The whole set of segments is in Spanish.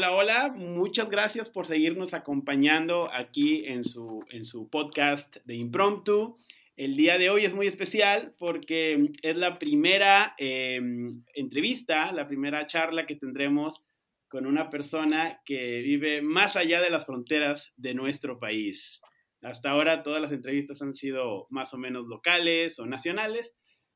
Hola, hola, muchas gracias por seguirnos acompañando aquí en su, en su podcast de Impromptu. El día de hoy es muy especial porque es la primera em, entrevista, la primera charla que tendremos con una persona que vive más allá de las fronteras de nuestro país. Hasta ahora todas las entrevistas han sido más o menos locales o nacionales,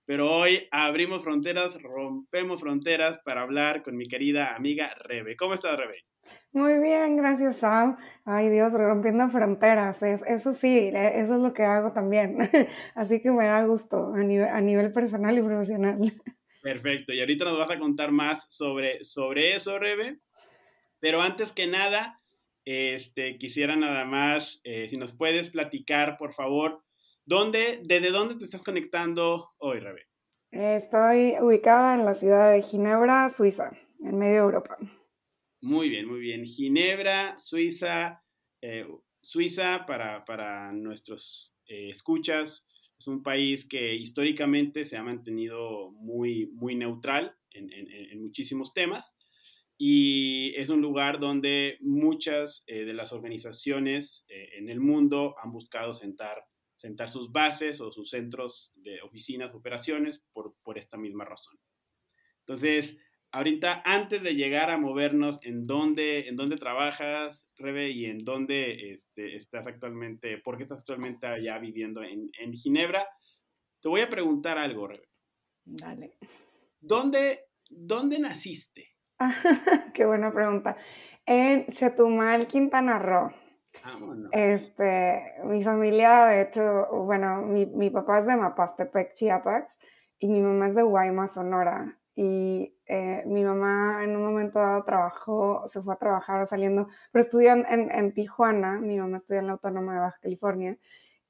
pero hoy abrimos fronteras, rompemos fronteras para hablar con mi querida amiga Rebe. ¿Cómo estás, Rebe? Muy bien, gracias Sam. Ay Dios, rompiendo fronteras, eso sí, eso es lo que hago también. Así que me da gusto a nivel, a nivel personal y profesional. Perfecto, y ahorita nos vas a contar más sobre, sobre eso, Rebe. Pero antes que nada, este, quisiera nada más, eh, si nos puedes platicar, por favor, ¿dónde, ¿desde dónde te estás conectando hoy, Rebe? Estoy ubicada en la ciudad de Ginebra, Suiza, en medio de Europa. Muy bien, muy bien. Ginebra, Suiza, eh, Suiza para, nuestros eh, escuchas, es un país que históricamente se ha mantenido muy, muy neutral en muchísimos temas y es un lugar donde muchas eh, de las organizaciones eh, en el mundo han buscado sentar, sentar sus bases o sus centros de oficinas, operaciones, por, por esta misma razón. Entonces, ahorita, antes de llegar a movernos en dónde, en dónde trabajas, Rebe, y en dónde este, estás actualmente, por qué estás actualmente allá viviendo en, en Ginebra, te voy a preguntar algo, Rebe. Dale. ¿Dónde, dónde naciste? Qué buena pregunta. En Chetumal, Quintana Roo. Ah, este, mi familia, de hecho, bueno, mi, mi, papá es de Mapastepec, Chiapas, y mi mamá es de Guaymas, Sonora. Y eh, mi mamá en un momento dado trabajó, se fue a trabajar saliendo, pero estudió en, en, Tijuana, mi mamá estudió en la Autónoma de Baja California,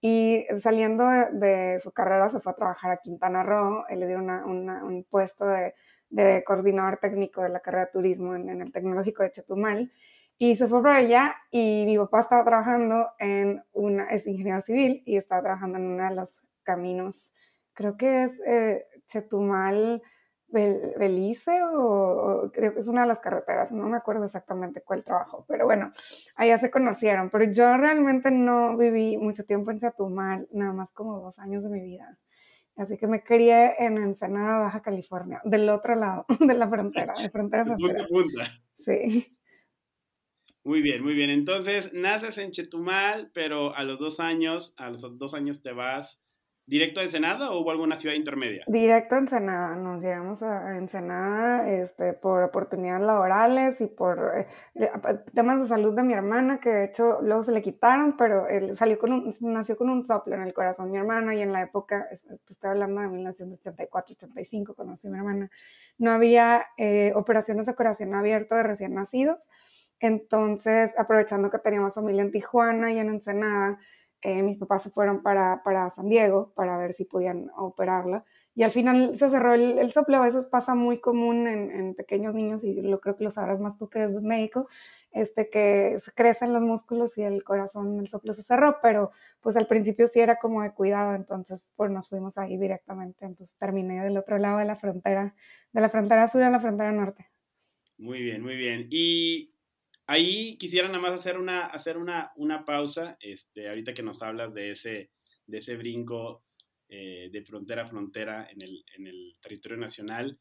y saliendo de, su carrera se fue a trabajar a Quintana Roo, le dieron un puesto de de coordinador técnico de la carrera de turismo en, el tecnológico de Chetumal. Y se fue para allá y mi papá estaba trabajando en una, es ingeniero civil y estaba trabajando en uno de los caminos, creo que es eh, Chetumal, Belice o, creo que es una de las carreteras, no me acuerdo exactamente cuál trabajo, pero bueno, allá se conocieron, pero yo realmente no viví mucho tiempo en Chetumal, nada más como dos años de mi vida. Así que me crié en Ensenada, Baja California, del otro lado de la frontera, de frontera a frontera. Sí. Muy bien, muy bien. Entonces, naces en Chetumal, pero a los dos años, a los dos años te vas ¿Directo a Ensenada o hubo alguna ciudad intermedia? Directo a Ensenada, nos llegamos a Ensenada este, por oportunidades laborales y por eh, temas de salud de mi hermana, que de hecho luego se le quitaron, pero él salió con un, nació con un soplo en el corazón mi hermana y en la época, estoy hablando de 1984-85, cuando nació mi hermana, no había eh, operaciones de corazón abierto de recién nacidos, entonces aprovechando que teníamos familia en Tijuana y en Ensenada, eh, mis papás se fueron para, para, San Diego para ver si podían operarla. Y al final se cerró el, el soplo. A veces pasa muy común en, pequeños niños, y lo creo que lo sabrás más tú que eres médico, este, que crecen los músculos y el corazón, el soplo se cerró, pero pues al principio sí era como de cuidado, entonces pues nos fuimos ahí directamente. Entonces terminé del otro lado de la frontera, de la frontera sur a la frontera norte. Muy bien, muy bien. Y Ahí quisiera nada más hacer una, hacer una, una pausa, este, ahorita que nos hablas de ese, de ese brinco eh, de frontera a frontera en el, en el territorio nacional.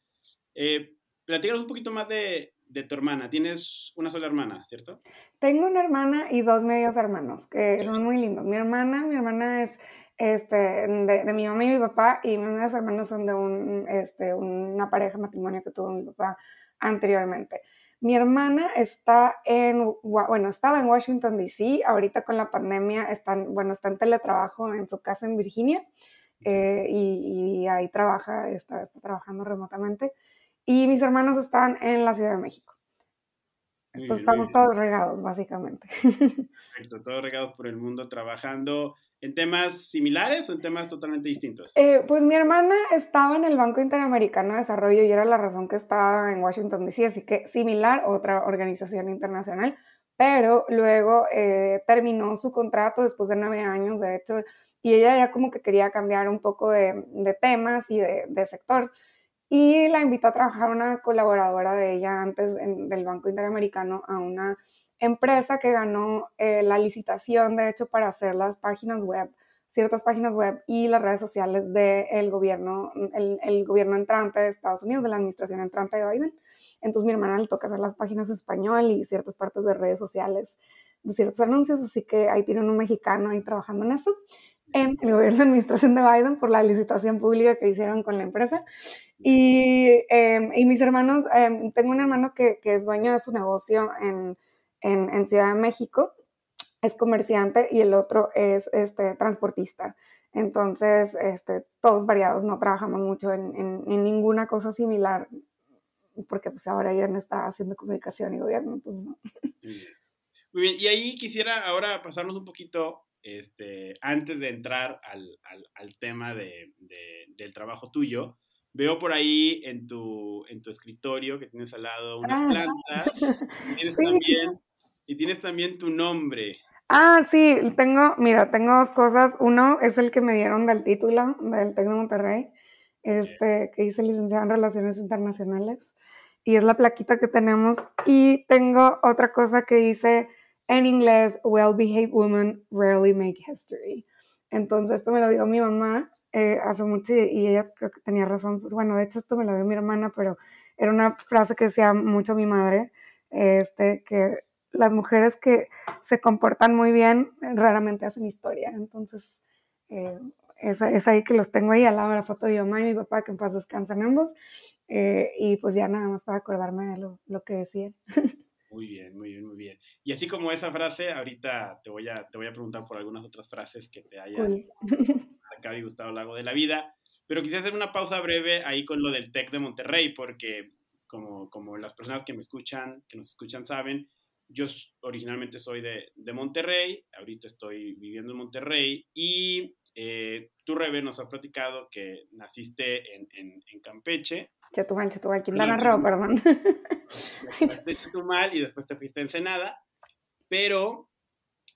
Eh, platícanos un poquito más de, de, tu hermana. Tienes una sola hermana, ¿cierto? Tengo una hermana y dos medios hermanos, que son muy lindos. Mi hermana, mi hermana es este, de, de mi mamá y mi papá, y mis medios hermanos son de un, este, una pareja matrimonio que tuvo mi papá anteriormente. Mi hermana está en, bueno, estaba en Washington, D.C., ahorita con la pandemia están, bueno, está en teletrabajo en su casa en Virginia eh, y, ahí trabaja, está, está, trabajando remotamente. Y mis hermanos están en la Ciudad de México. Entonces estamos todos regados, básicamente. Perfecto, todos regados por el mundo trabajando ¿En temas similares o en temas totalmente distintos? Eh, pues mi hermana estaba en el Banco Interamericano de Desarrollo y era la razón que estaba en Washington, D.C., así que similar, otra organización internacional, pero luego eh, terminó su contrato después de nueve años, de hecho, y ella ya como que quería cambiar un poco de, temas y de, sector. y la invitó a trabajar una colaboradora de ella antes del Banco Interamericano a una empresa que ganó eh, la licitación, de hecho, para hacer las páginas web, ciertas páginas web y las redes sociales del gobierno, el, el, gobierno entrante de Estados Unidos, de la administración entrante de Biden. Entonces mi hermana le toca hacer las páginas en español y ciertas partes de redes sociales de ciertos anuncios, así que ahí tienen un mexicano ahí trabajando en eso, en el gobierno de administración de Biden por la licitación pública que hicieron con la empresa. Y, em, y mis hermanos, em, tengo un hermano que, que, es dueño de su negocio en, en, en, Ciudad de México, es comerciante y el otro es este, transportista. Entonces, este, todos variados, no trabajamos mucho en, en ninguna cosa similar, porque pues ahora Irán está haciendo comunicación y gobierno, entonces no. Muy bien, y ahí quisiera ahora pasarnos un poquito, este, antes de entrar al, al, al tema de, de, del trabajo tuyo, veo por ahí en tu, en tu escritorio que tienes al lado unas ah. plantas tienes, también, y tienes también tu nombre. Ah, sí, tengo, mira, tengo dos cosas. Uno es el que me dieron del título del TEC de Monterrey, este, que hice licenciado en Relaciones Internacionales, y es la plaquita que tenemos. Y tengo otra cosa que dice en inglés, well-behaved women rarely make history. Entonces, esto me lo dijo mi mamá eh, hace mucho y ella creo que tenía razón. Bueno, de hecho, esto me lo dio mi hermana, pero era una frase que decía mucho mi madre, este, que las mujeres que se comportan muy bien raramente hacen historia. Entonces, eh, es, ahí que los tengo ahí al lado de la foto de mi mamá y mi papá, que en paz descansan ambos. Eh, y pues ya nada más para acordarme de lo, lo que decían. Muy bien, muy bien, muy bien. Y así como esa frase, ahorita te voy a, te voy a preguntar por algunas otras frases que te hayan acá y gustado a lo largo de la vida. Pero quisiera hacer una pausa breve ahí con lo del TEC de Monterrey, porque como, como las personas que me escuchan, que nos escuchan saben, yo originalmente soy de, de Monterrey, ahorita estoy viviendo en Monterrey y eh, tú, Rebe, nos has platicado que naciste en, en, en Campeche, Chetumal, Chetumal, Quintana Roo, perdón. De Chetumal y después te fuiste a Ensenada, pero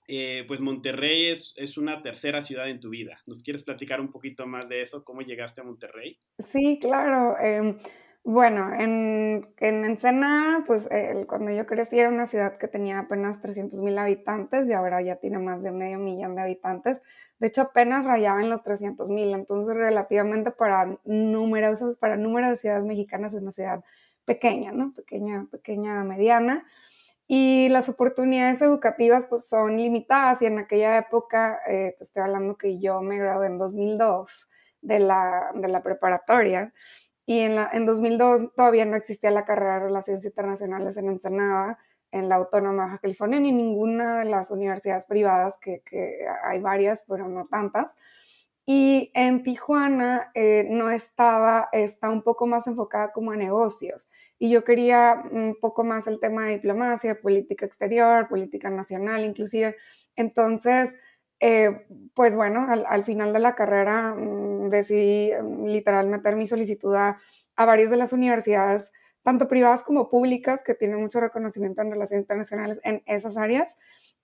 eh, pues Monterrey es, es, una tercera ciudad en tu vida. ¿Nos quieres platicar un poquito más de eso? ¿Cómo llegaste a Monterrey? Sí, claro. Eh, bueno, en, en Ensenada, pues cuando yo crecí era una ciudad que tenía apenas 300 mil habitantes y ahora ya tiene más de medio millón de habitantes. De hecho, apenas rayaba en los 300 mil, entonces relativamente para numerosas, para número de ciudades mexicanas es una ciudad pequeña, ¿no? Pequeña, pequeña, mediana. Y las oportunidades educativas pues son limitadas y en aquella época, eh, estoy hablando que yo me gradué en 2002 de la, de la preparatoria, y en, la, en 2002 todavía no existía la carrera de Relaciones Internacionales en Ensenada, en la Autónoma Baja California, ni ninguna de las universidades privadas, que, que hay varias, pero no tantas. Y en Tijuana eh, no estaba, está un poco más enfocada como a negocios. Y yo quería un poco más el tema de diplomacia, política exterior, política nacional inclusive. Entonces, eh, pues bueno, al, final de la carrera mm, decidí mm, literal meter mi solicitud a, a varias de las universidades, tanto privadas como públicas, que tienen mucho reconocimiento en relaciones internacionales en esas áreas.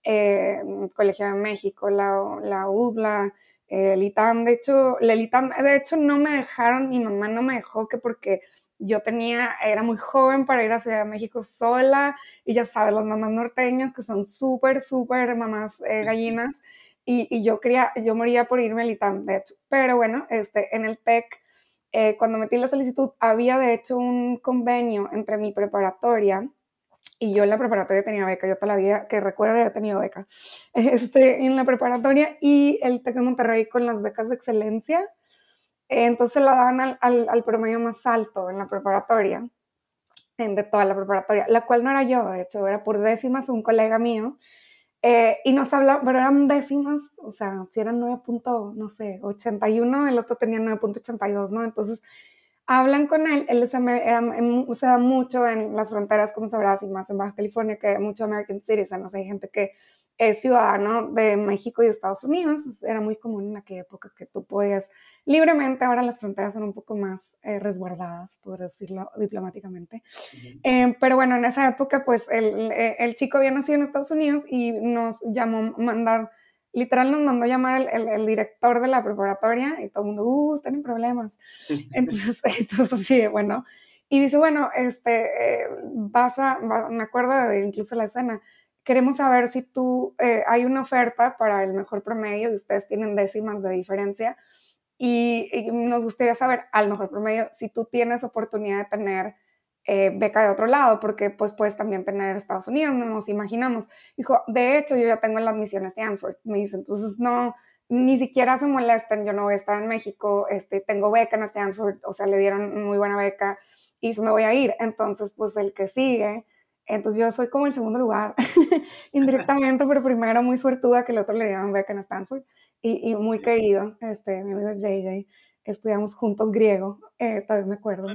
Eh, Colegio de México, la, la UDLA, eh, el ITAM, de hecho, el ITAM, de hecho no me dejaron, mi mamá no me dejó que porque yo tenía, era muy joven para ir a Ciudad de México sola. Y ya sabes, las mamás norteñas que son súper, súper mamás gallinas, y, yo quería, yo moría por irme al ITAM, de hecho. Pero bueno, este, en el TEC, eh, cuando metí la solicitud, había de hecho un convenio entre mi preparatoria y yo en la preparatoria tenía beca, yo toda la vida que recuerdo he tenido beca, este, en la preparatoria y el TEC de Monterrey con las becas de excelencia, entonces la daban al, al, al, promedio más alto en la preparatoria, en, de toda la preparatoria, la cual no era yo, de hecho era por décimas un colega mío, eh, y nos hablaban, pero eran décimas, o sea, si eran 9. no sé, 81, el otro tenía 9.82, ¿no? Entonces, hablan con él, él se, da mucho en las fronteras, como sabrás, y más en Baja California, que mucho American Citizen, sé, hay gente que es ciudadano de México y Estados Unidos. Era muy común en aquella época que tú podías libremente, ahora las fronteras son un poco más eh, resguardadas, por decirlo diplomáticamente. Eh, pero bueno, en esa época, pues el, el, chico había nacido en Estados Unidos y nos llamó mandar literal nos mandó llamar el, el, director de la preparatoria y todo el mundo, uh, están en problemas. Entonces, entonces sí, bueno. Y dice, bueno, este, eh, vas a, me acuerdo de incluso la escena, queremos saber si tú, eh, hay una oferta para el mejor promedio y ustedes tienen décimas de diferencia y, nos gustaría saber al mejor promedio si tú tienes oportunidad de tener eh, beca de otro lado, porque pues puedes también tener Estados Unidos, no nos imaginamos. Dijo, de hecho yo ya tengo la admisión a Stanford, me dice, entonces no, ni siquiera se molesten, yo no voy a estar en México, este, tengo beca en Stanford, o sea, le dieron muy buena beca y me voy a ir. Entonces, pues el que sigue entonces yo soy como el segundo lugar, indirectamente, pero primero muy suertuda que el otro le dieron beca en Stanford. Y, y, muy querido, este, mi amigo JJ, estudiamos juntos griego, eh, todavía me acuerdo.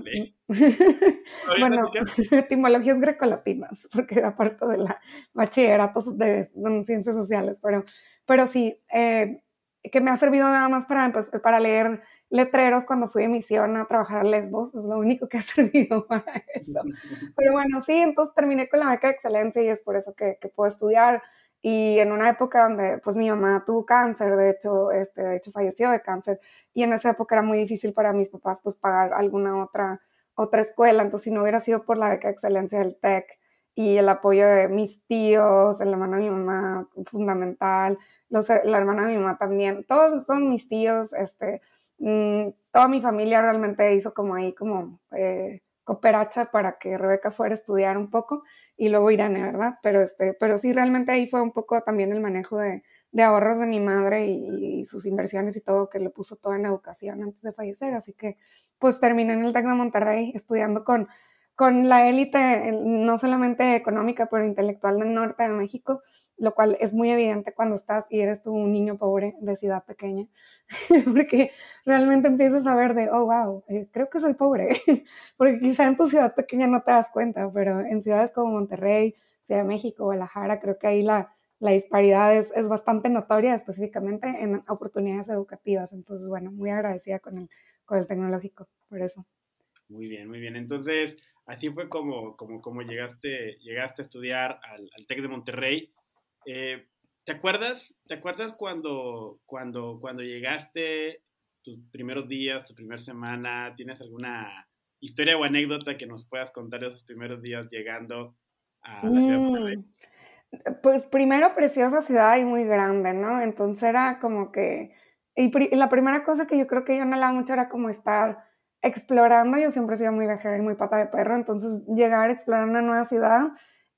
bueno, etimologías grecolatinas, porque aparte de la bachillerato de, de, ciencias sociales, pero, pero sí, eh, que me ha servido nada más para, pues, para leer letreros cuando fui de misión a trabajar a Lesbos, es lo único que ha servido para eso. Pero bueno, sí, entonces terminé con la beca de excelencia y es por eso que, que puedo estudiar. Y en una época donde pues mi mamá tuvo cáncer, de hecho, este, de hecho falleció de cáncer, y en esa época era muy difícil para mis papás pues pagar alguna otra, otra escuela, entonces si no hubiera sido por la beca de excelencia del TEC, y el apoyo de mis tíos, el hermano de mi mamá, fundamental, los, la hermana de mi mamá también, todos, todos mis tíos, este, mmm, toda mi familia realmente hizo como ahí como eh, cooperacha para que Rebeca fuera a estudiar un poco y luego Irene, ¿verdad? Pero, este, pero sí, realmente ahí fue un poco también el manejo de, de ahorros de mi madre y, y, sus inversiones y todo, que le puso todo en educación antes de fallecer, así que pues terminé en el TEC de Monterrey estudiando con con la élite, no solamente económica, pero intelectual del norte de México, lo cual es muy evidente cuando estás y eres tú un niño pobre de ciudad pequeña, porque realmente empiezas a ver de, oh, wow, eh, creo que soy pobre, porque quizá en tu ciudad pequeña no te das cuenta, pero en ciudades como Monterrey, Ciudad de México, Guadalajara, creo que ahí la, la disparidad es, es, bastante notoria, específicamente en oportunidades educativas. Entonces, bueno, muy agradecida con el, con el tecnológico, por eso. Muy bien, muy bien. Entonces, así fue como, como, como llegaste, llegaste a estudiar al, al TEC de Monterrey. Eh, ¿Te acuerdas, ¿te acuerdas cuando, cuando, cuando llegaste, tus primeros días, tu primera semana? ¿Tienes alguna historia o anécdota que nos puedas contar de esos primeros días llegando a la ciudad de Monterrey? Mm, pues primero preciosa ciudad y muy grande, ¿no? Entonces era como que, y la primera cosa que yo creo que yo anhelaba mucho era como estar explorando, yo siempre he sido muy viajera y muy pata de perro, entonces llegar a explorar una nueva ciudad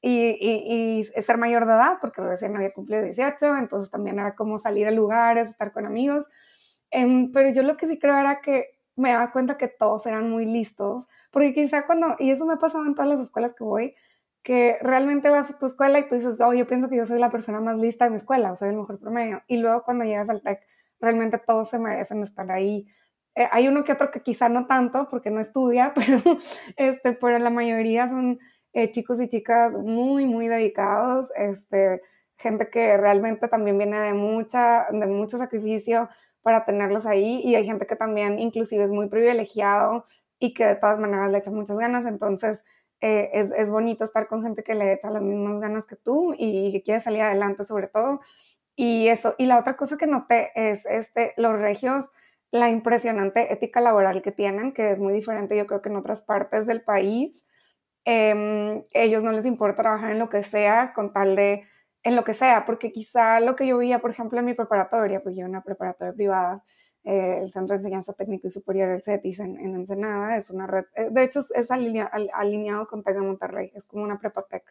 y, y, ser mayor de edad, porque recién había cumplido 18, entonces también era como salir a lugares, estar con amigos, em, pero yo lo que sí creo era que me daba cuenta que todos eran muy listos, porque quizá cuando, y eso me ha pasado en todas las escuelas que voy, que realmente vas a tu escuela y tú dices, oh, yo pienso que yo soy la persona más lista de mi escuela, o soy el mejor promedio, y luego cuando llegas al TEC, realmente todos se merecen estar ahí, eh, hay uno que otro que quizá no tanto porque no estudia, pero, este, pero la mayoría son eh, chicos y chicas muy, muy dedicados, este, gente que realmente también viene de, mucha, de mucho sacrificio para tenerlos ahí y hay gente que también inclusive es muy privilegiado y que de todas maneras le echa muchas ganas, entonces eh, es, es, bonito estar con gente que le echa las mismas ganas que tú y que quiere salir adelante sobre todo. Y eso, y la otra cosa que noté es este, los regios, la impresionante ética laboral que tienen, que es muy diferente yo creo que en otras partes del país. Eh, ellos no les importa trabajar en lo que sea con tal de, en lo que sea, porque quizá lo que yo veía, por ejemplo, en mi preparatoria, pues yo una preparatoria privada, eh, el Centro de Enseñanza Técnico y Superior, el CETIS en, en Ensenada, es una red, eh, de hecho es alinea, alineado con TEC de Monterrey, es como una prepatec.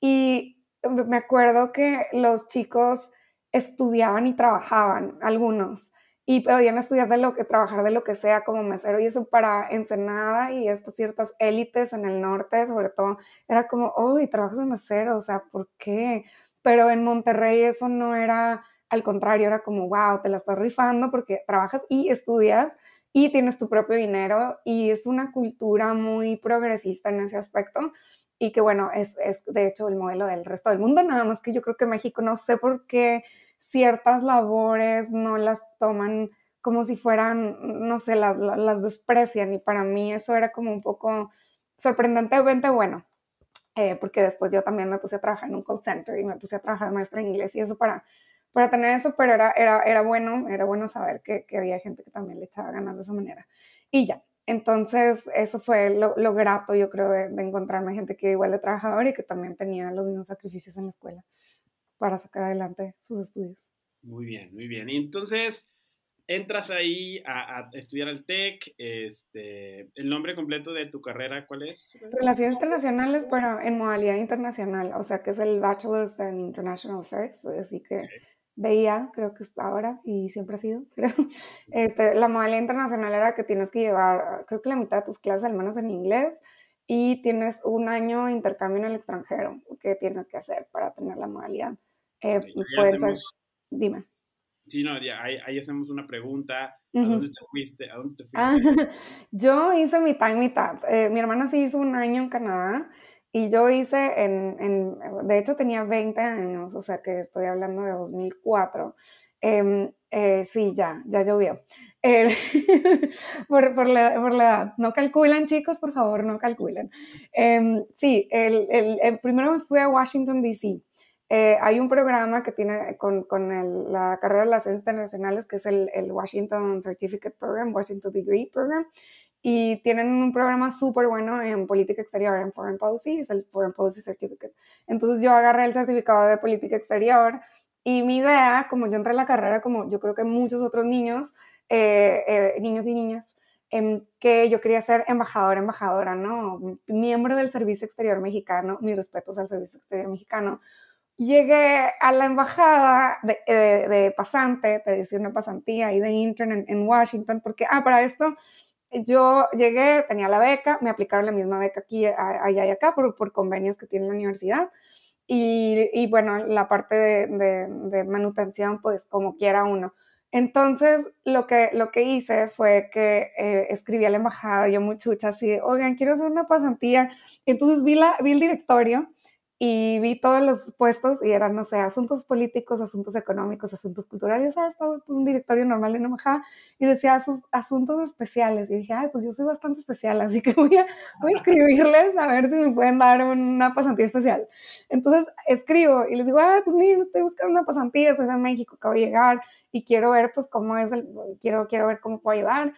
Y me acuerdo que los chicos estudiaban y trabajaban, algunos, y podían estudiar de lo que, trabajar de lo que sea como mesero y eso para Ensenada y estas ciertas élites en el norte, sobre todo, era como, oh, y trabajas de mesero, o sea, ¿por qué? Pero en Monterrey eso no era, al contrario, era como, wow, te la estás rifando porque trabajas y estudias y tienes tu propio dinero y es una cultura muy progresista en ese aspecto y que bueno, es, es de hecho el modelo del resto del mundo, nada más que yo creo que México no sé por qué ciertas labores no las toman como si fueran, no sé, las, las, desprecian y para mí eso era como un poco sorprendentemente bueno, eh, porque después yo también me puse a trabajar en un call center y me puse a trabajar maestra en inglés y eso para, para tener eso, pero era, era, era bueno, era bueno saber que, que, había gente que también le echaba ganas de esa manera. Y ya, entonces eso fue lo, lo grato, yo creo, de, de, encontrarme gente que igual de trabajador y que también tenía los mismos sacrificios en la escuela para sacar adelante sus estudios. Muy bien, muy bien. Y entonces entras ahí a, estudiar el TEC, este, el nombre completo de tu carrera, ¿cuál es? Relaciones Internacionales, pero en modalidad internacional, o sea que es el Bachelor's in International Affairs, así que veía, creo que es ahora y siempre ha sido, creo. Este, la modalidad internacional era que tienes que llevar, creo que la mitad de tus clases al menos en inglés y tienes un año de intercambio en el extranjero que tienes que hacer para tener la modalidad. Eh, puede ser, dime. Sí, no, ya, ahí, hacemos una pregunta. ¿A dónde te fuiste? ¿A dónde te ah, fuiste? yo hice mitad y mitad. Eh, mi hermana sí hizo un año en Canadá y yo hice en, en, de hecho tenía 20 años, o sea que estoy hablando de 2004. Em, eh, sí, ya, ya llovió. por, por, la, por, la, edad. No calculan, chicos, por favor, no calculen. Em, sí, el, el, primero me fui a Washington, D.C. Eh, hay un programa que tiene con, con la carrera de las ciencias internacionales, que es el, Washington Certificate Program, Washington Degree Program, y tienen un programa súper bueno en política exterior, en Foreign Policy, es el Foreign Policy Certificate. Entonces yo agarré el certificado de política exterior y mi idea, como yo entré en la carrera, como yo creo que muchos otros niños, eh, eh, niños y niñas, en que yo quería ser embajadora, embajadora, ¿no? Miembro del Servicio Exterior Mexicano, mis respetos al Servicio Exterior Mexicano, llegué a la embajada de, eh, de, pasante, te decía una pasantía ahí de intern en, Washington, porque, ah, para esto yo llegué, tenía la beca, me aplicaron la misma beca aquí, allá y acá, por, por convenios que tiene la universidad. Y, y bueno, la parte de, de, manutención, pues como quiera uno. Entonces, lo que, lo que hice fue que eh, escribí a la embajada, yo muy chucha, así de, oigan, quiero hacer una pasantía. Entonces vi, la, vi el directorio y vi todos los puestos y eran, no sé, asuntos políticos, asuntos económicos, asuntos culturales, ¿sabes? Estaba un directorio normal de embajada y decía sus asuntos especiales. Y dije, ay, pues yo soy bastante especial, así que voy a, voy a escribirles a ver si me pueden dar una pasantía especial. Entonces escribo y les digo, ay, pues miren, estoy buscando una pasantía, soy de México, acabo de llegar y quiero ver, pues, cómo es el, quiero, quiero ver cómo puedo ayudar.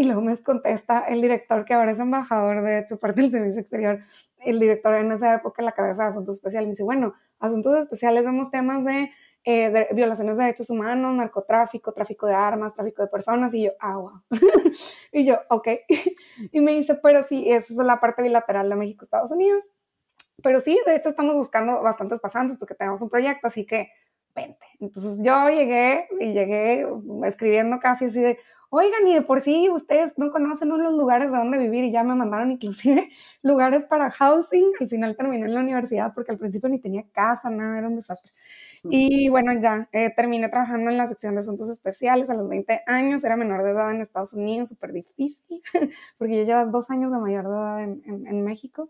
Y luego me contesta el director, que ahora es embajador de su parte del servicio exterior, el director en esa época la cabeza de asuntos especiales, me dice, bueno, asuntos especiales vemos temas de, eh, violaciones de derechos humanos, narcotráfico, tráfico de armas, tráfico de personas, y yo, ah, wow. y yo, ok. y me dice, pero sí, esa es la parte bilateral de México-Estados Unidos. Pero sí, de hecho estamos buscando bastantes pasantes porque tenemos un proyecto, así que vente. Entonces yo llegué y llegué escribiendo casi así de, oigan, y de por sí ustedes no conocen los lugares de donde vivir y ya me mandaron inclusive lugares para housing. Al final terminé en la universidad porque al principio ni tenía casa, nada, era un desastre. Y bueno, ya eh, terminé trabajando en la sección de asuntos especiales a los 20 años, era menor de edad en Estados Unidos, súper difícil, porque yo llevas dos años de mayor de edad en, en México,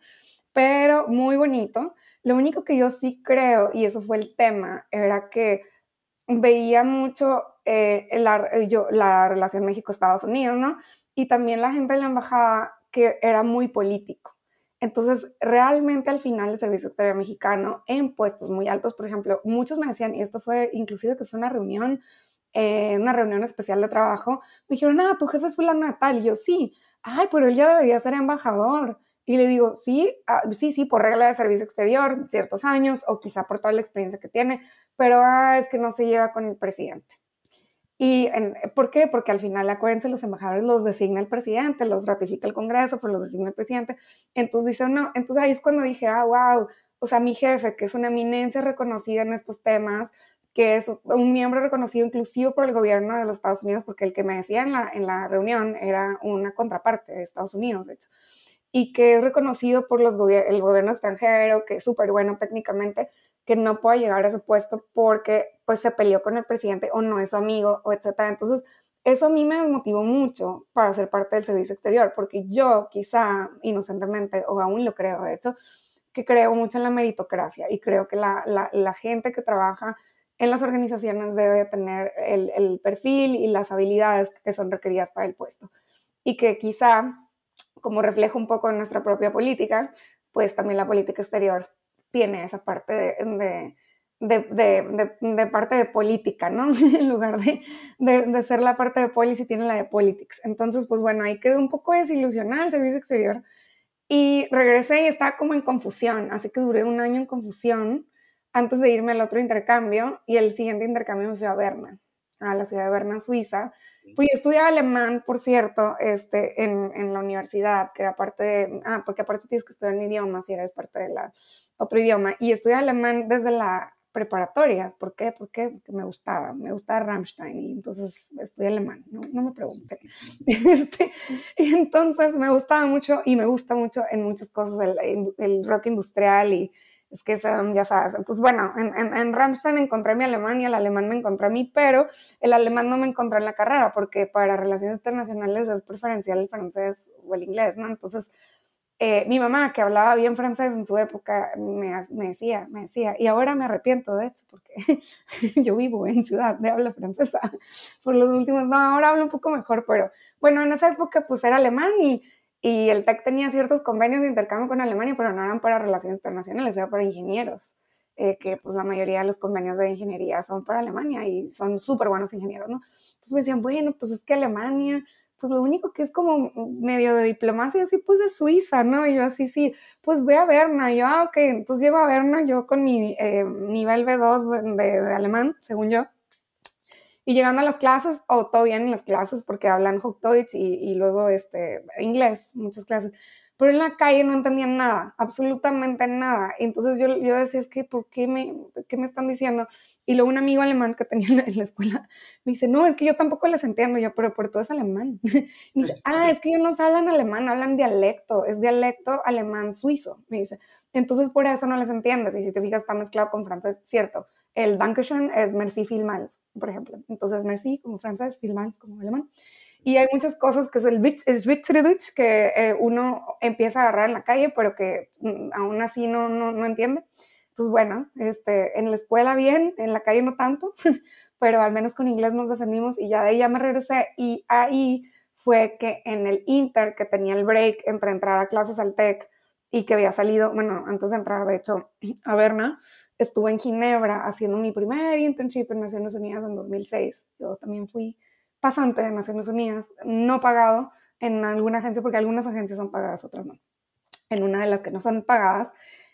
pero muy bonito. Lo único que yo sí creo, y eso fue el tema, era que veía mucho eh, la, eh, yo, la relación México-Estados Unidos, ¿no? Y también la gente de la embajada que era muy político. Entonces, realmente al final el Servicio Exterior Mexicano en puestos muy altos, por ejemplo, muchos me decían, y esto fue inclusive que fue una reunión, eh, una reunión especial de trabajo, me dijeron, ah, tu jefe es fulano de tal, y yo, sí, ay, pero él ya debería ser embajador. Y le digo, sí, ah, sí, sí, por regla de servicio exterior, ciertos años, o quizá por toda la experiencia que tiene, pero ah, es que no se lleva con el presidente. ¿Y en, por qué? Porque al final, acuérdense, los embajadores los designa el presidente, los ratifica el Congreso, pero los designa el presidente. Entonces dice, no, entonces ahí es cuando dije, ah, wow, o sea, mi jefe, que es una eminencia reconocida en estos temas, que es un miembro reconocido inclusive por el gobierno de los Estados Unidos, porque el que me decía en la, en la reunión era una contraparte de Estados Unidos, de hecho y que es reconocido por los el gobierno extranjero, que es súper bueno técnicamente, que no pueda llegar a ese puesto porque pues se peleó con el presidente o no es su amigo o etcétera. Entonces, eso a mí me desmotivó mucho para ser parte del servicio exterior, porque yo quizá inocentemente, o aún lo creo de hecho, que creo mucho en la meritocracia y creo que la, la, gente que trabaja en las organizaciones debe tener el, el perfil y las habilidades que son requeridas para el puesto. Y que quizá como reflejo un poco en nuestra propia política, pues también la política exterior tiene esa parte de, parte de política, ¿no? en lugar de, de, ser la parte de policy, tiene la de politics. Entonces, pues bueno, ahí quedé un poco desilusionada el servicio exterior y regresé y estaba como en confusión, así que duré un año en confusión antes de irme al otro intercambio y el siguiente intercambio me fui a Berna, a la ciudad de Berna, Suiza. Pues yo estudiaba alemán, por cierto, este, en, en la universidad, que era parte de, ah, porque aparte tienes que estudiar en idiomas y eres parte de la otro idioma, y estudié alemán desde la preparatoria. ¿Por qué? Porque me gustaba, me gustaba Rammstein y entonces estudié alemán, no, no me pregunté. Este, y entonces me gustaba mucho y me gusta mucho en muchas cosas el, el rock industrial y es que ya sabes. Entonces, bueno, en, en, en, Rammstein encontré mi alemán y el alemán me encontró a mí, pero el alemán no me encontró en la carrera porque para relaciones internacionales es preferencial el francés o el inglés, ¿no? Entonces, eh, mi mamá, que hablaba bien francés en su época, me, me, decía, me decía, y ahora me arrepiento, de hecho, porque yo vivo en ciudad de habla francesa por los últimos, no, ahora hablo un poco mejor, pero bueno, en esa época pues era alemán y, y el TEC tenía ciertos convenios de intercambio con Alemania, pero no eran para relaciones internacionales, era para ingenieros, eh, que pues la mayoría de los convenios de ingeniería son para Alemania y son súper buenos ingenieros, ¿no? Entonces me decían, bueno, pues es que Alemania pues lo único que es como medio de diplomacia, así pues de Suiza, ¿no? Y yo así, sí, pues voy a Berna, yo, ah, ok, entonces llego a Berna yo con mi eh, nivel B2 de, alemán, según yo, y llegando a las clases, o todavía en las clases, porque hablan Hochdeutsch y, y luego este, inglés, muchas clases, pero en la calle no entendían nada, absolutamente nada. Entonces yo, yo decía, es que, ¿por qué me, qué me están diciendo? Y luego un amigo alemán que tenía en la escuela me dice, no, es que yo tampoco les entiendo. yo, pero por todo es alemán. me dice, ah, es que ellos no hablan alemán, hablan dialecto, es dialecto alemán suizo. Me dice, entonces por eso no les entiendes. Y si te fijas, está mezclado con francés, cierto. El Dankeschön es merci vielmals, por ejemplo. Entonces, merci como francés, vielmals como alemán. Y hay muchas cosas que es el Schweizerdeutsch que eh, uno empieza a agarrar en la calle, pero que mm, aún así no, no, no, entiende. Entonces, bueno, este, en la escuela bien, en la calle no tanto, pero al menos con inglés nos defendimos y ya de ahí ya me regresé. Y ahí fue que en el Inter, que tenía el break entre entrar a clases al TEC y que había salido, bueno, antes de entrar, de hecho, a Berna, estuve en Ginebra haciendo mi primer internship en Naciones Unidas en 2006. Yo también fui pasante de Naciones Unidas, no pagado en alguna agencia, porque algunas agencias son pagadas, otras no. En una de las que no son pagadas,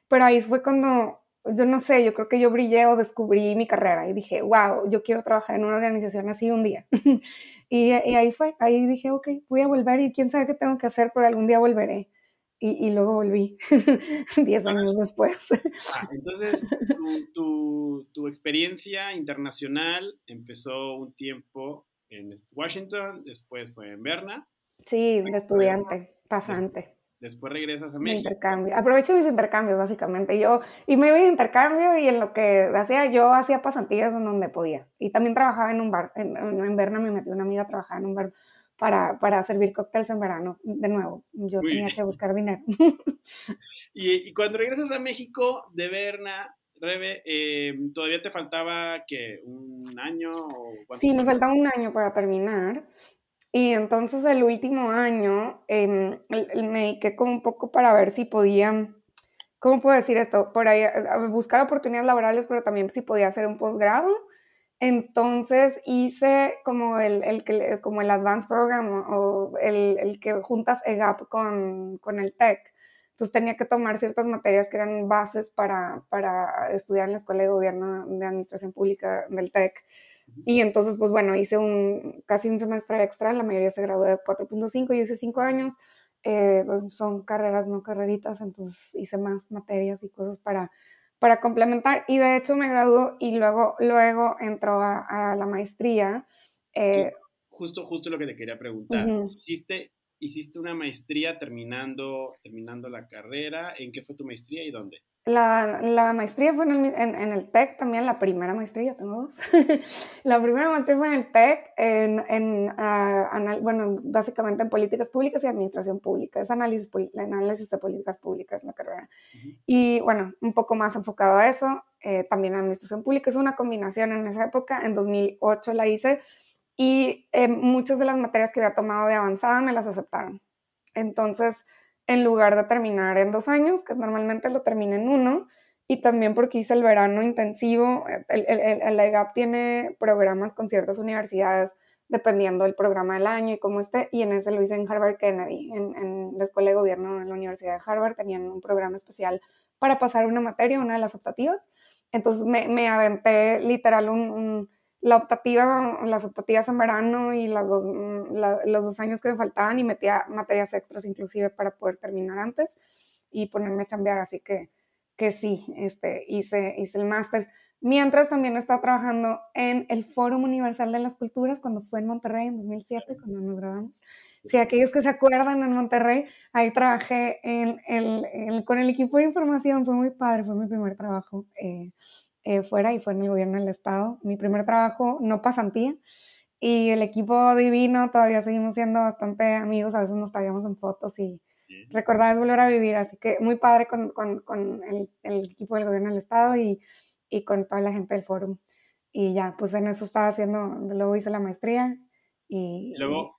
pero ahí fue cuando, yo no sé, yo creo que yo brillé o descubrí mi carrera y dije, wow, yo quiero trabajar en una organización así un día. y, y, ahí fue, ahí dije, ok, voy a volver y quién sabe qué tengo que hacer, pero algún día volveré. Y, y luego volví, 10 años después. Ah, entonces, tu, tu, tu experiencia internacional empezó un tiempo en Washington, después fue en Berna. Sí, de estudiante, pasante. Después regresas a México. Intercambio. Aprovecho mis intercambios, básicamente. Yo, y me iba de intercambio y en lo que hacía, yo hacía pasantías en donde podía. Y también trabajaba en un bar. En, en Berna me metió una amiga a trabajar en un bar para, para servir cócteles en verano. De nuevo, yo tenía que buscar dinero. y, y, cuando regresas a México de Berna, Rebe, eh, ¿todavía te faltaba que un año? O sí, me faltaba un año para terminar. Y entonces el último año eh, me dediqué como un poco para ver si podía, ¿cómo puedo decir esto? Por ahí, buscar oportunidades laborales, pero también si podía hacer un posgrado. Entonces hice como el, el, como el Advanced Program o el, el que juntas EGAP con, con el TEC. Entonces tenía que tomar ciertas materias que eran bases para, para estudiar en la Escuela de Gobierno de Administración Pública del TEC. Y entonces, pues bueno, hice un, casi un semestre extra, la mayoría se graduó de 4.5, yo hice 5 años, eh, pues son carreras, no carreritas, entonces hice más materias y cosas para, para complementar. Y de hecho me graduó y luego, luego entró a, la maestría. Eh, justo, justo lo que te quería preguntar. ¿Hiciste hiciste una maestría terminando, terminando la carrera. ¿En qué fue tu maestría y dónde? La, la maestría fue en el, en, el, TEC también, la primera maestría, tengo dos. la primera maestría fue en el TEC, en, en uh, bueno, básicamente en políticas públicas y administración pública. Es análisis, análisis de políticas públicas la carrera. Y bueno, un poco más enfocado a eso, eh, también administración pública. Es una combinación en esa época, en 2008 la hice y eh, muchas de las materias que había tomado de avanzada me las aceptaron. Entonces, en lugar de terminar en dos años, que normalmente lo terminé en uno, y también porque hice el verano intensivo. El, el, el, EGAP tiene programas con ciertas universidades dependiendo del programa del año y cómo esté, y en ese lo hice en Harvard Kennedy, en, la Escuela de Gobierno de la Universidad de Harvard, tenían un programa especial para pasar una materia, una de las optativas. Entonces me aventé literal un, la optativa, las optativas en verano y las dos, mm, los dos años que me faltaban y metía materias extras inclusive para poder terminar antes y ponerme a chambear. Así que, que sí, este, hice, hice el máster. Mientras también estaba trabajando en el Fórum Universal de las Culturas cuando fue en Monterrey en 2007, cuando nos graduamos. Si aquellos que se acuerdan en Monterrey, ahí trabajé en el, con el equipo de información, fue muy padre, fue mi primer trabajo eh, eh, fuera y fue en el gobierno del estado. Mi primer trabajo, no pasantía, y el equipo divino, todavía seguimos siendo bastante amigos, a veces nos traíamos en fotos y recordar es volver a vivir, así que muy padre con, con, con el, el, equipo del gobierno del estado y, y con toda la gente del foro. Y ya, pues en eso estaba haciendo, luego hice la maestría y... Luego,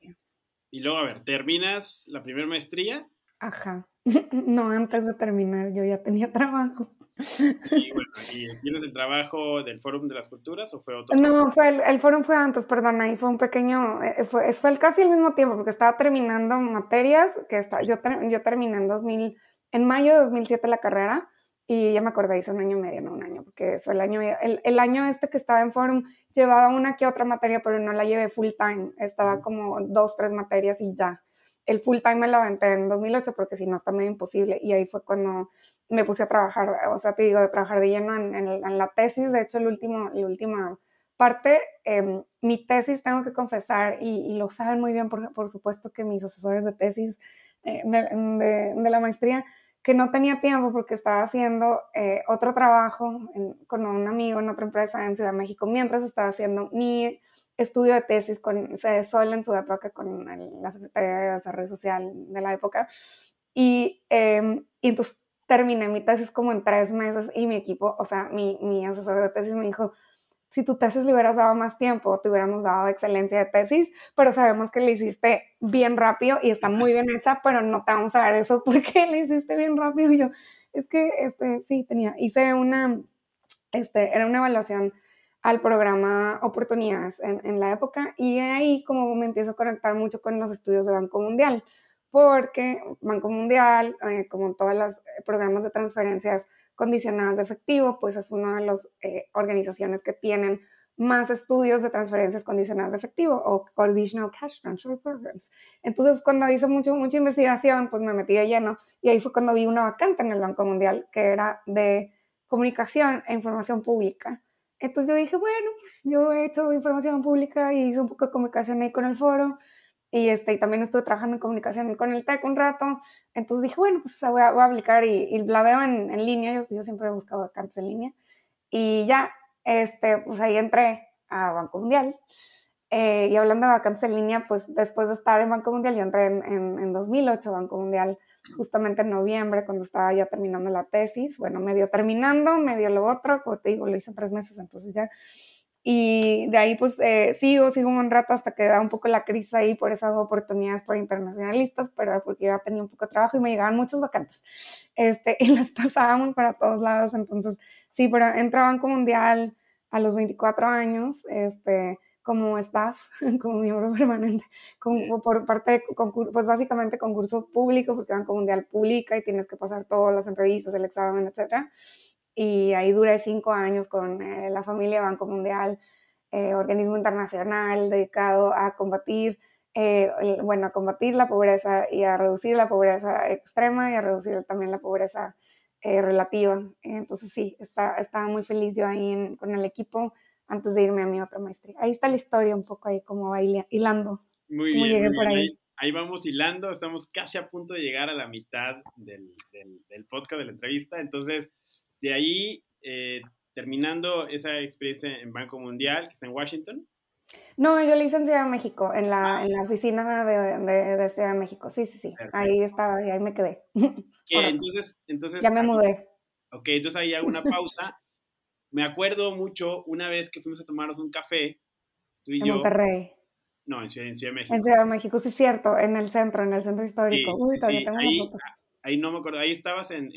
y luego, a ver, ¿terminas la primera maestría? Ajá. No, antes de terminar, yo ya tenía trabajo. Y bueno, ¿y tienes el trabajo del Fórum de las Culturas o fue otro? No, fue el, el Fórum fue antes, perdón, ahí fue un pequeño, eh, fue, fue casi el mismo tiempo, porque estaba terminando materias, que está, yo, yo terminé en 2000, en mayo de 2007 la carrera, y ya me acordé, hice un año y medio, no un año, porque eso, el año, el, el, año este que estaba en Forum, llevaba una que otra materia, pero no la llevé full time, estaba como dos, tres materias y ya. El full time me lo aventé en 2008 porque si no está medio imposible y ahí fue cuando me puse a trabajar, o sea, te digo, de trabajar de lleno en, la tesis, de hecho, el último, la última parte, eh, mi tesis, tengo que confesar, y, lo saben muy bien, por, supuesto que mis asesores de tesis eh, de, la maestría, que no tenía tiempo porque estaba haciendo eh, otro trabajo con un amigo en otra empresa en Ciudad de México, mientras estaba haciendo mi estudio de tesis con Sol en su época, con la Secretaría de Desarrollo Social de la época. Y, y, entonces terminé mi tesis como en tres meses y mi equipo, o sea, mi, mi asesor de tesis me dijo, si tu tesis le hubieras dado más tiempo, te hubiéramos dado excelencia de tesis, pero sabemos que le hiciste bien rápido y está muy bien hecha, pero no te vamos a dar eso porque le hiciste bien rápido. Y yo, es que, este, sí, tenía, hice una, este, era una evaluación al programa Oportunidades en, en la época y ahí como me empiezo a conectar mucho con los estudios de Banco Mundial, porque Banco Mundial, eh, como todos los programas de transferencias, condicionadas de efectivo, pues es una de las eh, organizaciones que tienen más estudios de transferencias condicionadas de efectivo o Conditional Cash Transfer Programs. Entonces, cuando hice mucho, mucha investigación, pues me metí de lleno y ahí fue cuando vi una vacante en el Banco Mundial que era de comunicación e información pública. Entonces yo dije, bueno, pues yo he hecho información pública y hice un poco de comunicación ahí con el foro y, este, y también estuve trabajando en comunicación con el TEC un rato. Entonces dije, bueno, pues voy a, voy a aplicar y, la veo en, en línea. Yo, yo, siempre he buscado vacantes en línea. Y ya, este, pues ahí entré a Banco Mundial. Eh, y hablando de vacantes en línea, pues después de estar en Banco Mundial, yo entré en, en, en 2008 Banco Mundial, justamente en noviembre, cuando estaba ya terminando la tesis. Bueno, medio terminando, medio lo otro, como te digo, lo hice en tres meses, entonces ya y de ahí pues eh, sigo, sigo un rato hasta que da un poco la crisis ahí por esas oportunidades por internacionalistas, pero porque ya tenía un poco de trabajo y me llegaban muchos vacantes. Este, y las pasábamos para todos lados. Entonces, sí, pero entré a Banco Mundial a los 24 años, este, como staff, como miembro permanente, como por parte de concurso, pues básicamente concurso público, porque Banco Mundial publica y tienes que pasar todas las entrevistas, el examen, etcétera y ahí duré cinco años con eh, la familia Banco Mundial, eh, organismo internacional dedicado a combatir, eh, bueno, a combatir la pobreza y a reducir la pobreza extrema y a reducir también la pobreza relativa. Entonces sí, está, estaba muy feliz yo ahí con el equipo antes de irme a mi otra maestría. Ahí está la historia un poco ahí como va hilando. Muy bien, por ahí. ahí. vamos hilando, estamos casi a punto de llegar a la mitad del, del, del podcast, de la entrevista. Entonces, de ahí, eh, terminando esa experiencia en Banco Mundial, que está en Washington. No, yo hice en Ciudad de México, en la, ah. en la oficina de, de, Ciudad de México. Sí, sí, sí. Ahí estaba, y ahí me quedé. entonces, entonces. Ya me mudé. Ok, entonces ahí hago una pausa. me acuerdo mucho una vez que fuimos a tomarnos un café, tú y en Monterrey. No, en Ciudad, de México. En Ciudad de México, sí, es cierto, en el centro, en el centro histórico. Uy, todavía tengo ahí, ahí no me acuerdo, ahí estabas en,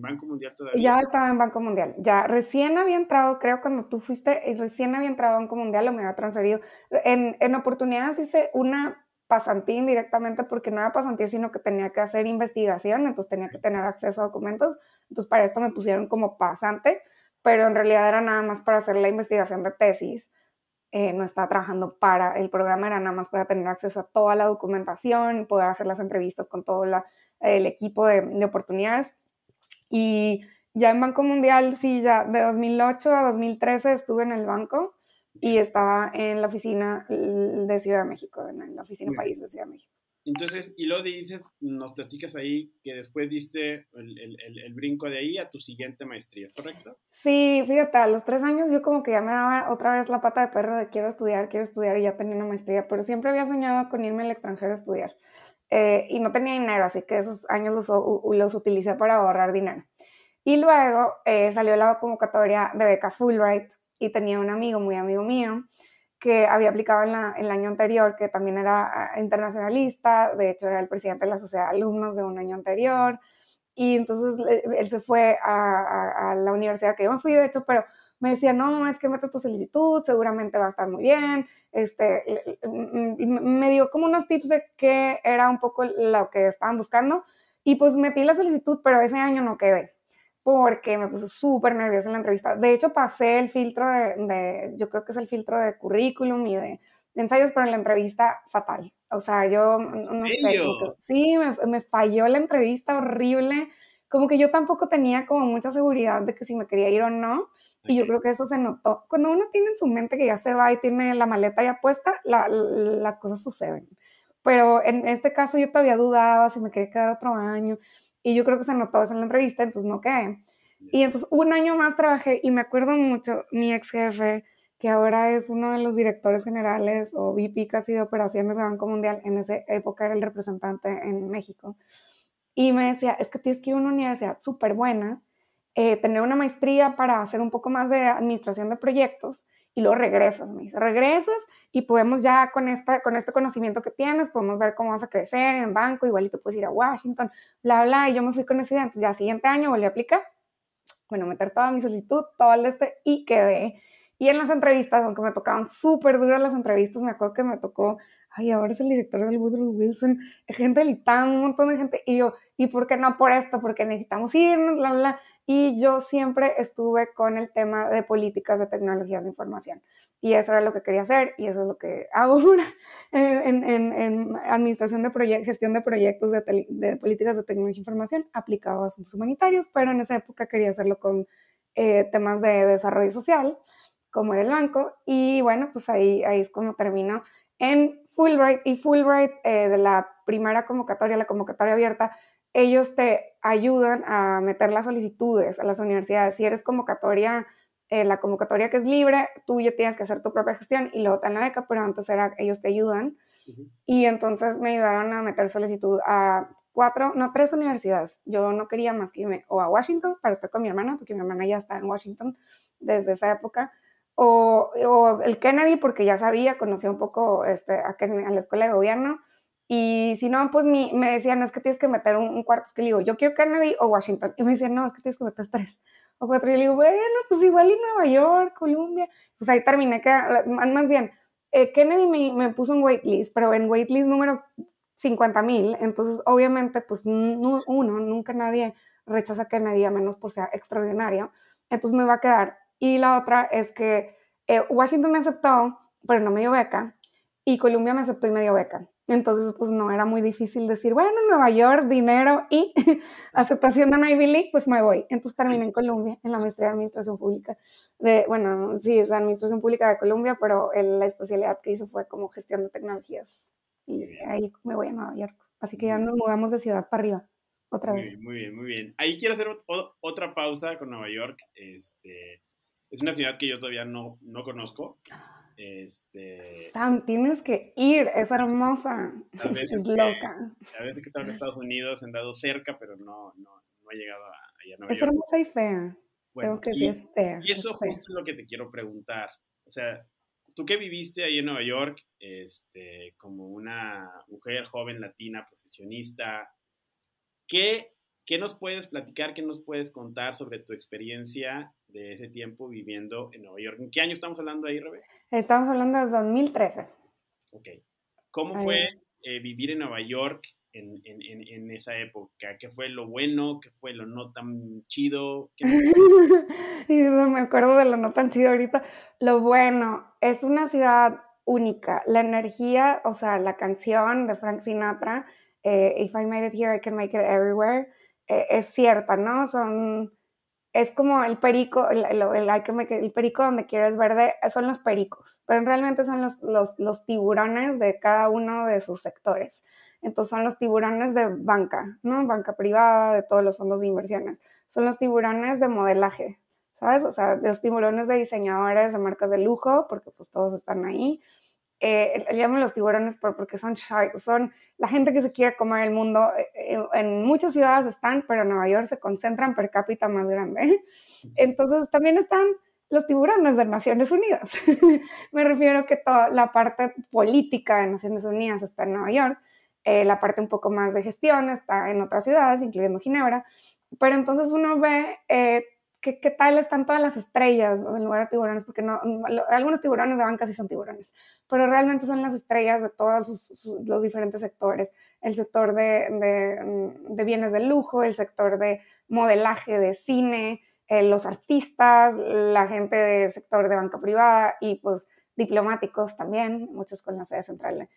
Banco Mundial todavía. Ya estaba en Banco Mundial, ya recién había entrado, creo cuando tú fuiste, eh, recién había entrado a Banco Mundial o me había transferido. En, en oportunidades hice una pasantía indirectamente porque no era pasantía, sino que tenía que hacer investigación, entonces tenía que tener acceso a documentos, entonces para esto me pusieron como pasante, pero en realidad era nada más para hacer la investigación de tesis. Eh, no estaba trabajando para el programa, era nada más para tener acceso a toda la documentación, poder hacer las entrevistas con todo el equipo de, de, oportunidades. Y ya en Banco Mundial, sí, ya de 2008 a 2013 estuve en el banco y estaba en la oficina de Ciudad de México, en la oficina país de Ciudad de México. Entonces, y luego dices, nos platicas ahí que después diste el, el, el, brinco de ahí a tu siguiente maestría, ¿es correcto? Sí, fíjate, a los tres años yo como que ya me daba otra vez la pata de perro de quiero estudiar, quiero estudiar y ya tenía una maestría, pero siempre había soñado con irme al extranjero a estudiar. Eh, y no tenía dinero, así que esos años los, los utilicé para ahorrar dinero. Y luego eh, salió la convocatoria de becas Fulbright y tenía un amigo, muy amigo mío, que había aplicado en el año anterior, que también era ah, internacionalista, de hecho era el presidente de la sociedad de alumnos de un año anterior, y entonces él se fue a, la universidad que yo me fui, de hecho, pero me decía, no, es que mete tu solicitud, seguramente va a estar muy bien, este, me dio como unos tips de qué era un poco lo que estaban buscando, y pues metí la solicitud, pero ese año no quedé porque me puse súper nerviosa en la entrevista. De hecho, pasé el filtro de, yo creo que es el filtro de currículum y de, ensayos, pero en la entrevista fatal. O sea, yo no sé. Sí, me, falló la entrevista horrible. Como que yo tampoco tenía como mucha seguridad de que si me quería ir o no. Y yo creo que eso se notó. Cuando uno tiene en su mente que ya se va y tiene la maleta ya puesta, las cosas suceden. Pero en este caso yo todavía dudaba si me quería quedar otro año. Y yo creo que se notó eso en la entrevista, entonces no quedé. Y entonces un año más trabajé y me acuerdo mucho, mi ex jefe, que ahora es uno de los directores generales o VP casi de operaciones de Banco Mundial, en esa época era el representante en México, y me decía, es que tienes que ir a una universidad súper buena, eh, tener una maestría para hacer un poco más de administración de proyectos y luego regresas, me dice, regresas y podemos ya con, esta, con este conocimiento que tienes, podemos ver cómo vas a crecer en el banco, igual y te puedes ir a Washington, bla, bla, y yo me fui con esa idea, entonces ya siguiente año volví a aplicar, bueno, meter toda mi solicitud, todo el este, y quedé. Y en las entrevistas, aunque me tocaban súper duras las entrevistas, me acuerdo que me tocó ay, ahora es el director del Woodrow Wilson, gente del ITAM, un montón de gente, y yo, ¿y por qué no por esto? Porque necesitamos irnos, bla, bla, y yo siempre estuve con el tema de políticas de tecnologías de información, y eso era lo que quería hacer, y eso es lo que hago ahora en, en, en administración de gestión de proyectos de, de, políticas de tecnología de información aplicados a asuntos humanitarios, pero en esa época quería hacerlo con eh, temas de desarrollo social, como era el banco, y bueno, pues ahí, ahí es como termino en Fulbright y Fulbright eh, de la primera convocatoria, la convocatoria abierta, ellos te ayudan a meter las solicitudes a las universidades. Si eres convocatoria, eh, la convocatoria que es libre, tú ya tienes que hacer tu propia gestión y luego te dan la beca, pero antes era, ellos te ayudan. Y entonces me ayudaron a meter solicitud a cuatro, no, tres universidades. Yo no quería más que irme o a Washington para estar con mi hermana, porque mi hermana ya está en Washington desde esa época, o, el Kennedy, porque ya sabía, conocía un poco este, a, la escuela de gobierno. Y si no, pues me decían, es que tienes que meter un, cuarto. Es que le digo, yo quiero Kennedy o Washington. Y me decían, no, es que tienes que meter tres o cuatro. Y le digo, bueno, pues igual y Nueva York, Columbia. Pues ahí terminé, que, más bien, eh, Kennedy me, me, puso en waitlist, pero en waitlist número 50 mil. Entonces, obviamente, pues uno, nunca nadie rechaza a Kennedy, a menos por ser extraordinario. Entonces me iba a quedar y la otra es que eh, Washington me aceptó, pero no me dio beca, y Columbia me aceptó y me dio beca. Entonces, pues no era muy difícil decir, bueno, Nueva York, dinero y aceptación de Ivy League, pues me voy. Entonces terminé en Columbia, en la maestría de Administración Pública. De, bueno, sí, es Administración Pública de Columbia, pero la especialidad que hizo fue como gestión de tecnologías. Y ahí me voy a Nueva York. Así que ya nos mudamos de ciudad para arriba, otra vez. Muy bien, muy bien. Ahí quiero hacer otra pausa con Nueva York. Este es una ciudad que yo todavía no, no conozco. Este... Sam, tienes que ir, es hermosa, es loca. a veces que estaba en Estados Unidos, he andado cerca, pero no, no, no he llegado a, allá a Es hermosa y fea. Tengo que decir, es fea. Y eso justo es lo que te quiero preguntar. O sea, tú que viviste ahí en Nueva York, este, como una mujer joven latina, profesionista, ¿qué ¿qué nos puedes platicar, qué nos puedes contar sobre tu experiencia de ese tiempo viviendo en Nueva York? ¿En qué año estamos hablando ahí, Rebe? Estamos hablando de 2013. Ok. ¿Cómo fue eh, vivir en Nueva York en, en, en, esa época? ¿Qué fue lo bueno? ¿Qué fue lo no tan chido? y eso me acuerdo de lo no tan chido ahorita. Lo bueno, es una ciudad única. La energía, o sea, la canción de Frank Sinatra, eh, If I Made It Here, I Can Make It Everywhere, eh, es cierta, ¿no? Son, es como el perico, el, el, el, perico donde quieres verde, son los pericos, pero realmente son los, los, los tiburones de cada uno de sus sectores. Entonces son los tiburones de banca, ¿no? Banca privada, de todos los fondos de inversiones. Son los tiburones de modelaje, ¿sabes? O sea, de los tiburones de diseñadores de marcas de lujo, porque pues todos están ahí. Eh, llaman los tiburones porque son sharks, son la gente que se quiere comer el mundo. Eh, eh, en muchas ciudades están, pero en Nueva York se concentran per cápita más grande. Entonces también están los tiburones de Naciones Unidas. Me refiero que toda la parte política de Naciones Unidas está en Nueva York eh, la parte un poco más de gestión está en otras ciudades, incluyendo Ginebra, pero entonces uno ve eh, qué, tal están todas las estrellas en lugar de tiburones, porque no, algunos tiburones de banca sí son tiburones, pero realmente son las estrellas de todos los diferentes sectores, el sector de, mm, de, bienes de lujo, el sector de modelaje, de cine, eh, los artistas, la gente del sector de banca privada y pues diplomáticos también, muchos con la sede central.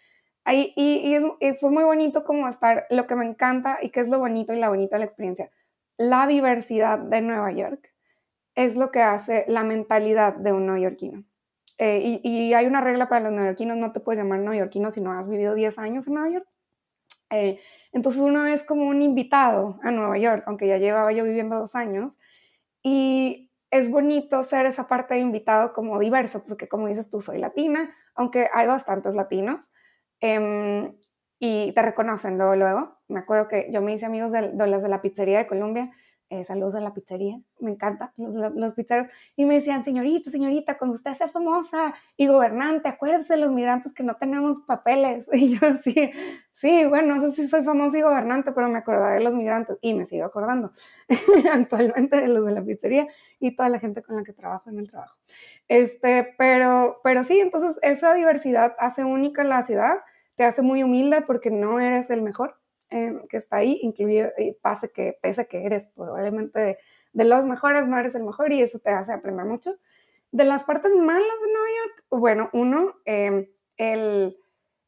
Ahí, y, fue muy bonito como estar, lo que me encanta y que es lo bonito y la bonita de la experiencia, la diversidad de Nueva York es lo que hace la mentalidad de un neoyorquino. Eh, y, hay una regla para los neoyorquinos, no te puedes llamar neoyorquino si no has vivido 10 años en Nueva York. Eh, entonces uno es como un invitado a Nueva York, aunque ya llevaba yo viviendo dos años. Y es bonito ser esa parte de invitado como diverso, porque como dices tú, soy latina, aunque hay bastantes latinos. Em, y te reconocen luego. Me acuerdo que yo me hice amigos de, de las de la pizzería de Colombia eh, saludos a la pizzería, me encanta, los, los, pizzeros, y me decían, señorita, señorita, cuando usted sea famosa y gobernante, acuérdese de los migrantes que no tenemos papeles. Y yo sí, sí, bueno, no sé si soy famosa y gobernante, pero me acordaré de los migrantes y me sigo acordando actualmente de los de la pizzería y toda la gente con la que trabajo en el trabajo. Este, pero, pero sí, entonces esa diversidad hace única la ciudad, te hace muy humilde porque no eres el mejor, eh, que está ahí, incluye, pase que, pese que eres probablemente de, los mejores, no eres el mejor y eso te hace aprender mucho. De las partes malas de Nueva York, bueno, uno, em, el,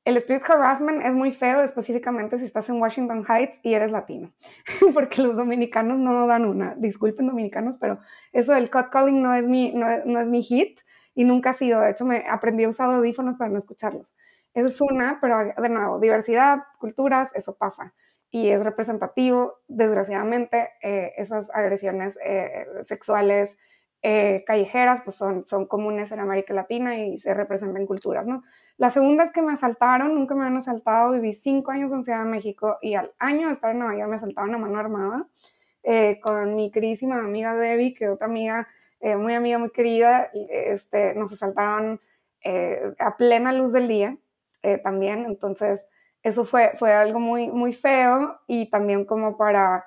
el street harassment es muy feo, específicamente si estás en Washington Heights y eres latino, porque los dominicanos no dan una. Disculpen dominicanos, pero eso del cut calling no es mi, no, no es mi hit y nunca ha sido. De hecho, me aprendí a usar audífonos para no escucharlos. Esa es una, pero de nuevo, diversidad, culturas, eso pasa. Y es representativo, desgraciadamente, eh, esas agresiones eh, sexuales eh, callejeras pues son, son comunes en América Latina y se representan en culturas, ¿no? La segunda es que me asaltaron, nunca me han asaltado, viví cinco años en Ciudad de México y al año de estar en Nueva York me asaltaron a mano armada con mi queridísima amiga Debbie, que otra amiga, muy amiga, muy querida, este, nos asaltaron a plena luz del día eh, también. Entonces, eso fue, fue algo muy, muy feo y también como para,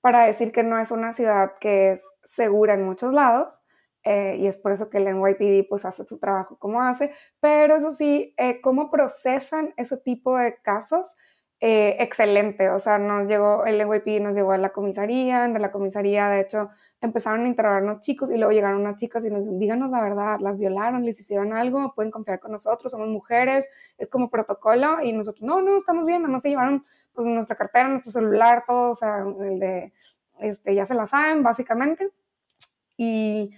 para decir que no es una ciudad que es segura en muchos lados. Eh, y es por eso que el NYPD pues hace su trabajo como hace, pero eso sí, eh, cómo procesan ese tipo de casos, excelente, o sea, nos llegó, el NYPD nos llevó a la comisaría, de la comisaría de hecho empezaron a interrogarnos chicos y luego llegaron unas chicas y nos díganos la verdad, las violaron, les hicieron algo, pueden confiar con nosotros, somos mujeres, es como protocolo y nosotros, no, no, estamos bien, no se llevaron pues nuestra cartera, nuestro celular, todo, o sea, el de, este, ya se la saben básicamente. Y,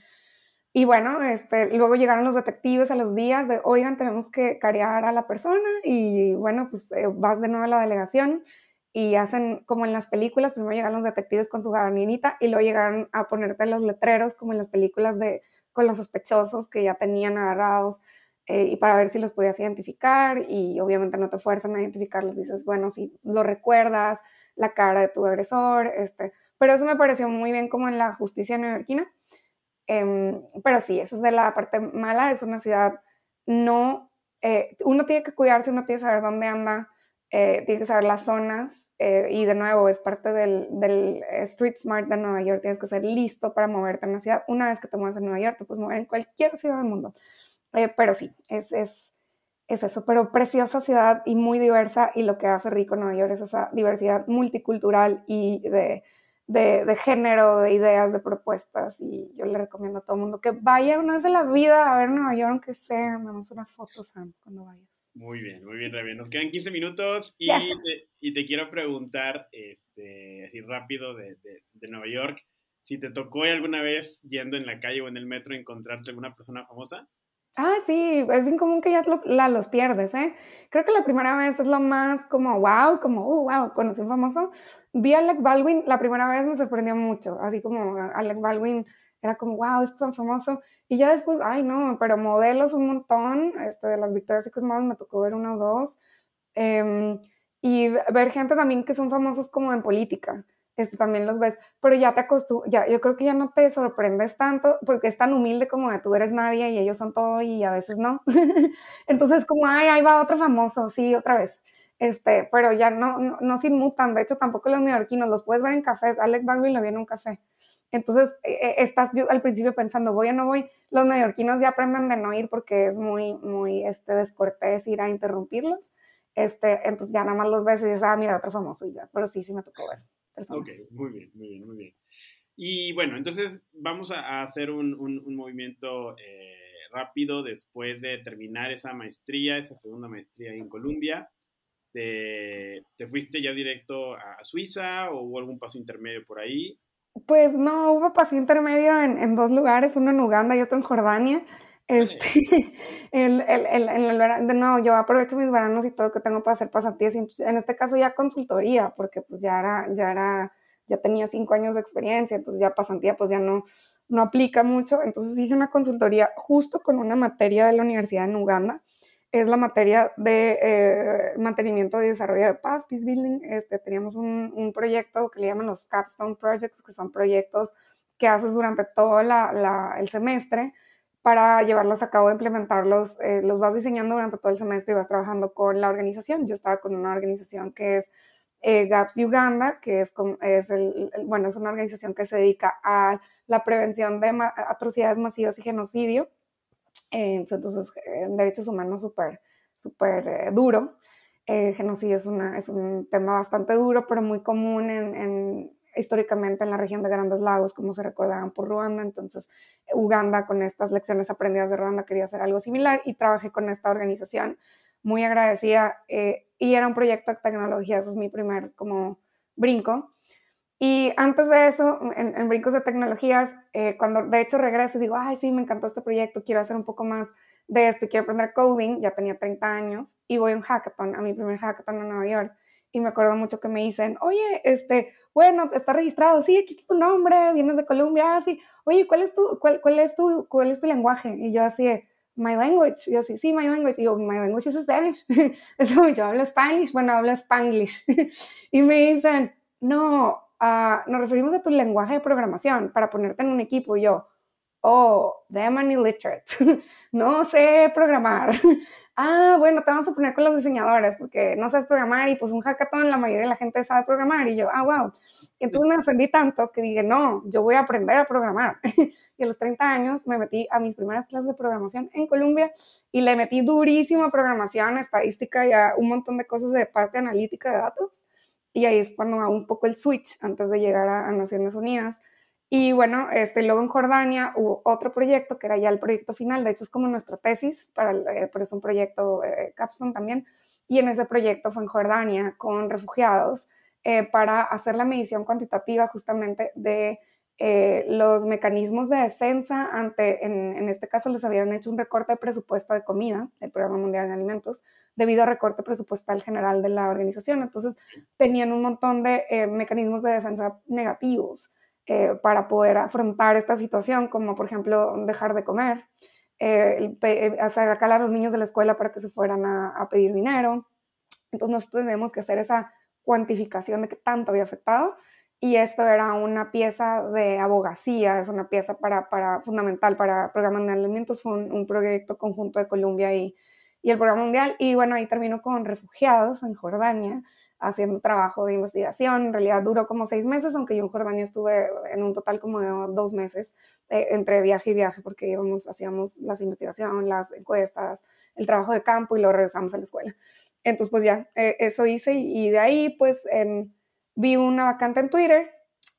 y bueno, este, luego llegaron los detectives a los días de, oigan, tenemos que carear a la persona y bueno, pues eh, vas de nuevo a la delegación y hacen como en las películas, primero llegan los detectives con su gabardinita y luego llegaron a ponerte los letreros como en las películas de con los sospechosos que ya tenían agarrados eh, y para ver si los podías identificar y obviamente no te fuerzan a identificarlos, dices, bueno, si lo recuerdas, la cara de tu agresor, este, pero eso me pareció muy bien como en la justicia neoyorquina, eh, pero sí, eso es de la parte mala, es una ciudad no, eh, uno tiene que cuidarse, uno tiene que saber dónde anda, eh, tiene que saber las zonas eh, y de nuevo es parte del, del, Street Smart de Nueva York, tienes que ser listo para moverte en la ciudad. Una vez que te mueves en Nueva York, te puedes mover en cualquier ciudad del mundo. Eh, pero sí, es, es, es, eso, pero preciosa ciudad y muy diversa y lo que hace rico Nueva York es esa diversidad multicultural y de, de, de, género, de ideas, de propuestas y yo le recomiendo a todo el mundo que vaya una vez en la vida a ver Nueva York, aunque sea, mandamos unas fotos, Sam, cuando vayas. Muy bien, muy bien, Rebe. Nos quedan 15 minutos y, te, y te, quiero preguntar, este, así rápido, de, de, Nueva York, si te tocó alguna vez yendo en la calle o en el metro encontrarte alguna persona famosa. Ah, sí, es bien común que ya la, los pierdes, ¿eh? Creo que la primera vez es lo más como wow, como, uh, wow, conocí un famoso. Vi a Alec Baldwin, la primera vez me sorprendió mucho, así como Alec Baldwin era como, wow, es tan famoso. Y ya después, ay, no, pero modelos un montón, este, de las Victoria's Secret Models me tocó ver uno o dos. Em, y ver gente también que son famosos como en política, este, también los ves, pero ya te acostumbras, ya, yo creo que ya no te sorprendes tanto porque es tan humilde como de tú eres nadie y ellos son todo y a veces no. Entonces, como, ay, ahí va otro famoso, sí, otra vez. Este, pero ya no, no, no se inmutan, de hecho tampoco los neoyorquinos, los puedes ver en cafés, Alec Baldwin lo vi en un café, entonces, eh, eh, estás yo al principio pensando, voy o no voy, los neoyorquinos ya aprenden de no ir porque es muy, muy este, descortés ir a interrumpirlos. Este, entonces ya nada más los ves y dices, ah, mira, otro famoso y ya, pero sí, sí me tocó ver. Ok, muy bien, muy bien, muy bien. Y bueno, entonces vamos a hacer un, un, movimiento eh, rápido después de terminar esa maestría, esa segunda maestría en Colombia. Te, ¿Te, fuiste ya directo a Suiza o hubo algún paso intermedio por ahí? Pues no, hubo paso intermedio en, en, dos lugares, uno en Uganda y otro en Jordania. Este, el, el, el, el, de nuevo, yo aprovecho mis veranos y todo que tengo para hacer pasantías, en este caso ya consultoría, porque pues ya era, ya era, ya tenía cinco años de experiencia, entonces ya pasantía pues ya no, no aplica mucho, entonces hice una consultoría justo con una materia de la universidad en Uganda, es la materia de eh, mantenimiento y desarrollo de paz, peace building. Este, teníamos un, un, proyecto que le llaman los capstone projects, que son proyectos que haces durante todo la, el semestre para llevarlos a cabo, implementarlos, eh, los vas diseñando durante todo el semestre y vas trabajando con la organización. Yo estaba con una organización que es eh, GAPS Uganda, que es, es, el, bueno, es una organización que se dedica a la prevención de atrocidades masivas y genocidio entonces, en derechos humanos súper, súper eh, duro. Eh, genocidio es, una, es un tema bastante duro, pero muy común en, históricamente en la región de Grandes Lagos, como se recordaban por Ruanda. Entonces, Uganda, con estas lecciones aprendidas de Ruanda, quería hacer algo similar y trabajé con esta organización muy agradecida. Eh, y era un proyecto de tecnología, ese es mi primer como brinco. Y antes de eso, en, Brincos de Tecnologías, eh, cuando de hecho regreso digo, ay, sí, me encantó este proyecto, quiero hacer un poco más de esto, quiero aprender coding, ya tenía 30 años, y voy a un hackathon, a mi primer hackathon en Nueva York, y me acuerdo mucho que me dicen, oye, este, bueno, está registrado, sí, aquí está tu nombre, vienes de Colombia, así, oye, ¿cuál es tu, cuál, cuál es tu, cuál es tu lenguaje? Y yo así, my language, y yo así, sí, my language, y yo, my language is Spanish, yo hablo Spanish, bueno, hablo Spanglish, y me dicen, no, nos referimos a tu lenguaje de programación para ponerte en un equipo. Y yo, oh, damn an illiterate, no sé programar. ah, bueno, te vamos a poner con los diseñadores porque no sabes programar y pues un hackathon la mayoría de la gente sabe programar. Y yo, ah, wow. Y entonces me ofendí tanto que dije, no, yo voy a aprender a programar. y a los 30 años me metí a mis primeras clases de programación en Colombia y le metí durísimo a programación, estadística y a un montón de cosas de parte analítica de datos y ahí es cuando hago un poco el switch antes de llegar a, Naciones Unidas. Y bueno, este, luego en Jordania hubo otro proyecto que era ya el proyecto final, de hecho es como nuestra tesis, para eh, pero es un proyecto eh, Capstone también, y en ese proyecto fue en Jordania con refugiados eh, para hacer la medición cuantitativa justamente de eh, los mecanismos de defensa ante, en, este caso les habían hecho un recorte de presupuesto de comida, el Programa Mundial de Alimentos, debido a recorte presupuestal general de la organización. Entonces tenían un montón de eh, mecanismos de defensa negativos eh, para poder afrontar esta situación, como por ejemplo dejar de comer, hacer acá a los niños de la escuela para que se fueran a, a pedir dinero. Entonces nosotros tenemos que hacer esa cuantificación de qué tanto había afectado y esto era una pieza de abogacía, es una pieza para, para fundamental para programas de alimentos, fue un, proyecto conjunto de Colombia y, y el programa mundial. Y bueno, ahí termino con refugiados en Jordania, haciendo trabajo de investigación. En realidad duró como seis meses, aunque yo en Jordania estuve en un total como de dos meses eh, entre viaje y viaje, porque íbamos, hacíamos las investigaciones, las encuestas, el trabajo de campo y luego regresamos a la escuela. Entonces, pues ya, eh, eso hice y, de ahí, pues, vi una vacante en Twitter.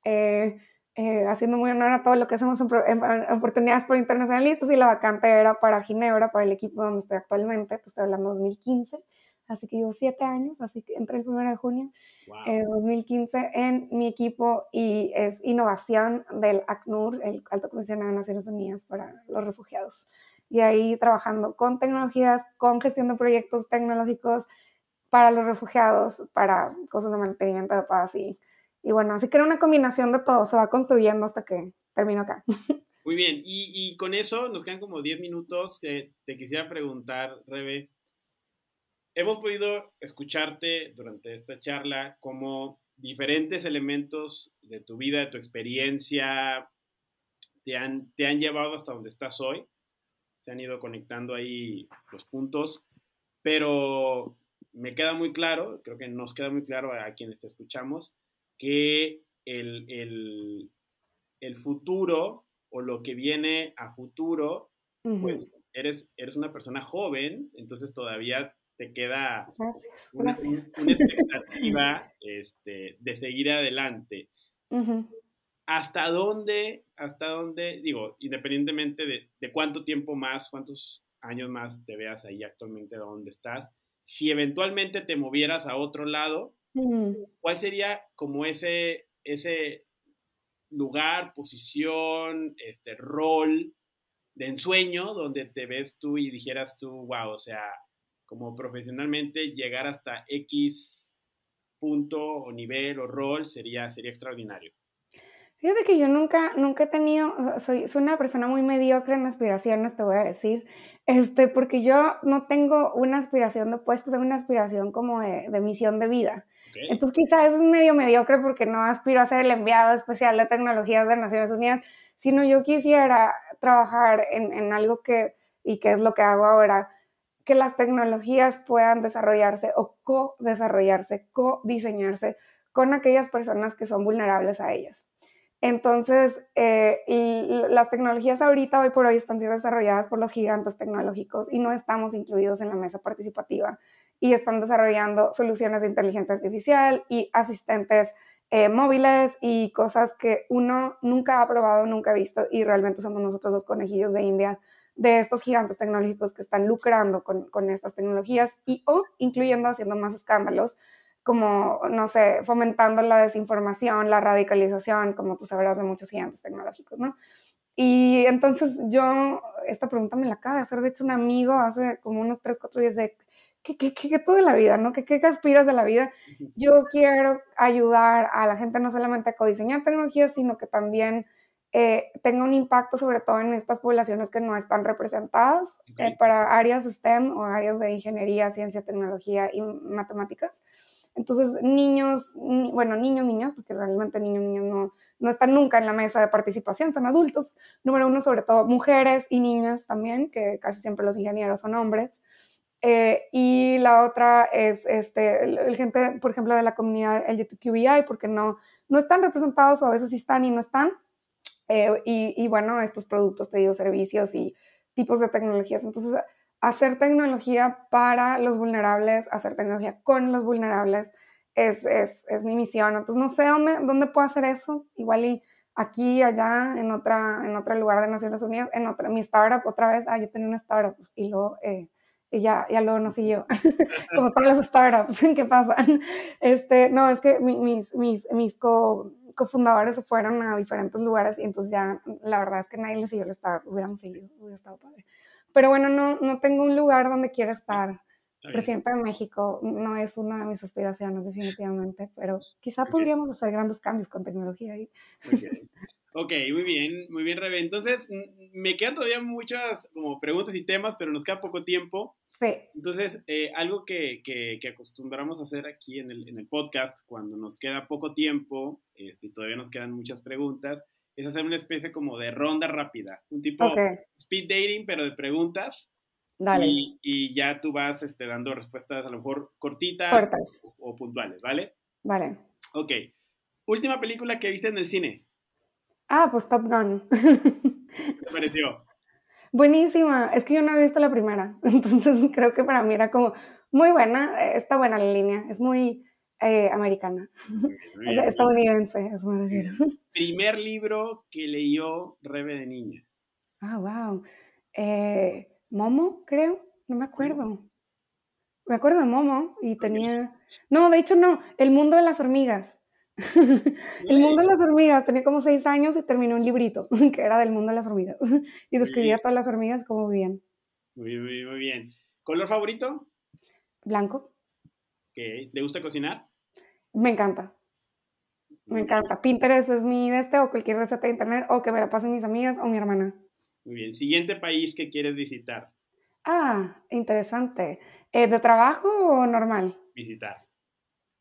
Eh, eh, haciendo muy honor a todo lo que hacemos en, oportunidades por internacionalistas y la vacante era para Ginebra, para el equipo donde estoy actualmente, te estoy hablando de 2015, así que llevo siete años, así que entré el 1 de junio de 2015 en mi equipo y es innovación del ACNUR, el Alto Comisionado de Naciones Unidas para los Refugiados. Y ahí trabajando con tecnologías, con gestión de proyectos tecnológicos para los refugiados, para cosas de mantenimiento de paz y y bueno, así que era una combinación de todo, se va construyendo hasta que termino acá. Muy bien, y, con eso nos quedan como 10 minutos. te quisiera preguntar, Rebe, hemos podido escucharte durante esta charla como diferentes elementos de tu vida, de tu experiencia, te han, te han llevado hasta donde estás hoy. Se han ido conectando ahí los puntos, pero me queda muy claro, creo que nos queda muy claro a quienes te escuchamos, que el, futuro o lo que viene a futuro, pues eres, eres una persona joven, entonces todavía te queda una, expectativa este, de seguir adelante. ¿Hasta dónde, hasta dónde, digo, independientemente de, de, cuánto tiempo más, cuántos años más te veas ahí actualmente donde estás, si eventualmente te movieras a otro lado, ¿Cuál sería como ese, ese lugar, posición, este rol de ensueño donde te ves tú y dijeras tú, wow, o sea, como profesionalmente llegar hasta X punto o nivel o rol sería, sería extraordinario? Fíjate que yo nunca, nunca he tenido, soy, soy una persona muy mediocre en aspiraciones, te voy a decir, este, porque yo no tengo una aspiración de puesto, tengo una aspiración como de, de misión de vida. Entonces quizás eso es medio mediocre porque no aspiro a ser el enviado especial de tecnologías de Naciones Unidas, sino yo quisiera trabajar en, en algo que, y que es lo que hago ahora, que las tecnologías puedan desarrollarse o co-desarrollarse, co-diseñarse con aquellas personas que son vulnerables a ellas. Entonces, eh, las tecnologías ahorita, hoy por hoy, están siendo desarrolladas por los gigantes tecnológicos y no estamos incluidos en la mesa participativa. Y están desarrollando soluciones de inteligencia artificial y asistentes eh, móviles y cosas que uno nunca ha probado, nunca ha visto y realmente somos nosotros los conejillos de India de estos gigantes tecnológicos que están lucrando con, con estas tecnologías y o incluyendo haciendo más escándalos como, no sé, fomentando la desinformación, la radicalización, como tú sabrás de muchos gigantes tecnológicos, ¿no? Y entonces yo, esta pregunta me la acaba de hacer, de hecho, un amigo hace como unos 3, 4 días de, ¿qué, qué, qué, tú de la vida, no? ¿Qué, ¿Qué aspiras de la vida? Yo quiero ayudar a la gente no solamente a codiseñar tecnologías, sino que también eh, tenga un impacto sobre todo en estas poblaciones que no están representadas eh, para áreas STEM o áreas de ingeniería, ciencia, tecnología y matemáticas. Entonces, niños, bueno, niños, niñas, porque realmente niños, niñas no, no están nunca en la mesa de participación, son adultos. Número uno, sobre todo mujeres y niñas también, que casi siempre los ingenieros son hombres. Eh, y la otra es este, el, gente, por ejemplo, de la comunidad LGBTQI, porque no, no están representados o a veces sí están y no están. Eh, y, y, bueno, estos productos, te digo, servicios y tipos de tecnologías. Entonces, hacer tecnología para los vulnerables, hacer tecnología con los vulnerables, es, es, es mi misión. Entonces, no sé dónde, dónde puedo hacer eso. Igual y aquí, allá, en, otra, en otro lugar de Naciones Unidas, en otra, mi startup, otra vez, ah, yo tenía una startup y luego, eh, y ya, ya luego no siguió, como todas las startups que pasan. Este, no, es que mis, mis, mis co, cofundadores se fueron a diferentes lugares y entonces ya, la verdad es que nadie les siguió el startup, hubieran seguido, hubiera estado padre. Pero bueno, no, no tengo un lugar donde quiera estar. Presidenta de México no es una de mis aspiraciones definitivamente, pero quizá podríamos hacer grandes cambios con tecnología ahí. Ok, muy bien, muy bien, Rebe. Entonces, me quedan todavía muchas como preguntas y temas, pero nos queda poco tiempo. Sí. Entonces, eh, algo que, que, acostumbramos a hacer aquí en el, en el podcast, cuando nos queda poco tiempo este, y todavía nos quedan muchas preguntas, es hacer una especie como de ronda rápida, un tipo speed dating, pero de preguntas. Dale. Y, ya tú vas este, dando respuestas a lo mejor cortitas o, puntuales, ¿vale? Vale. Ok. Última película que viste en el cine. Ah, pues Top Gun. ¿Qué te pareció? Buenísima. Es que yo no he visto la primera. Entonces creo que para mí era como muy buena. Eh, está buena la línea. Es muy eh, americana. Estadounidense, es Primer libro que leyó Rebe de niña. Ah, wow. Eh, Momo, creo. No me acuerdo. Me acuerdo de Momo y tenía... No, de hecho no. El mundo de las hormigas. el mundo de las hormigas. Tenía como seis años y terminó un librito que era del mundo de las hormigas. y describía todas las hormigas como vivían. Muy, muy, muy bien. ¿Color favorito? Blanco. ¿Le gusta cocinar? Me encanta. Me encanta. Pinterest es mi de este o cualquier receta de internet o que me la pasen mis amigas o mi hermana. Muy bien. Siguiente país que quieres visitar. Ah, interesante. Eh, ¿De trabajo o normal? Visitar.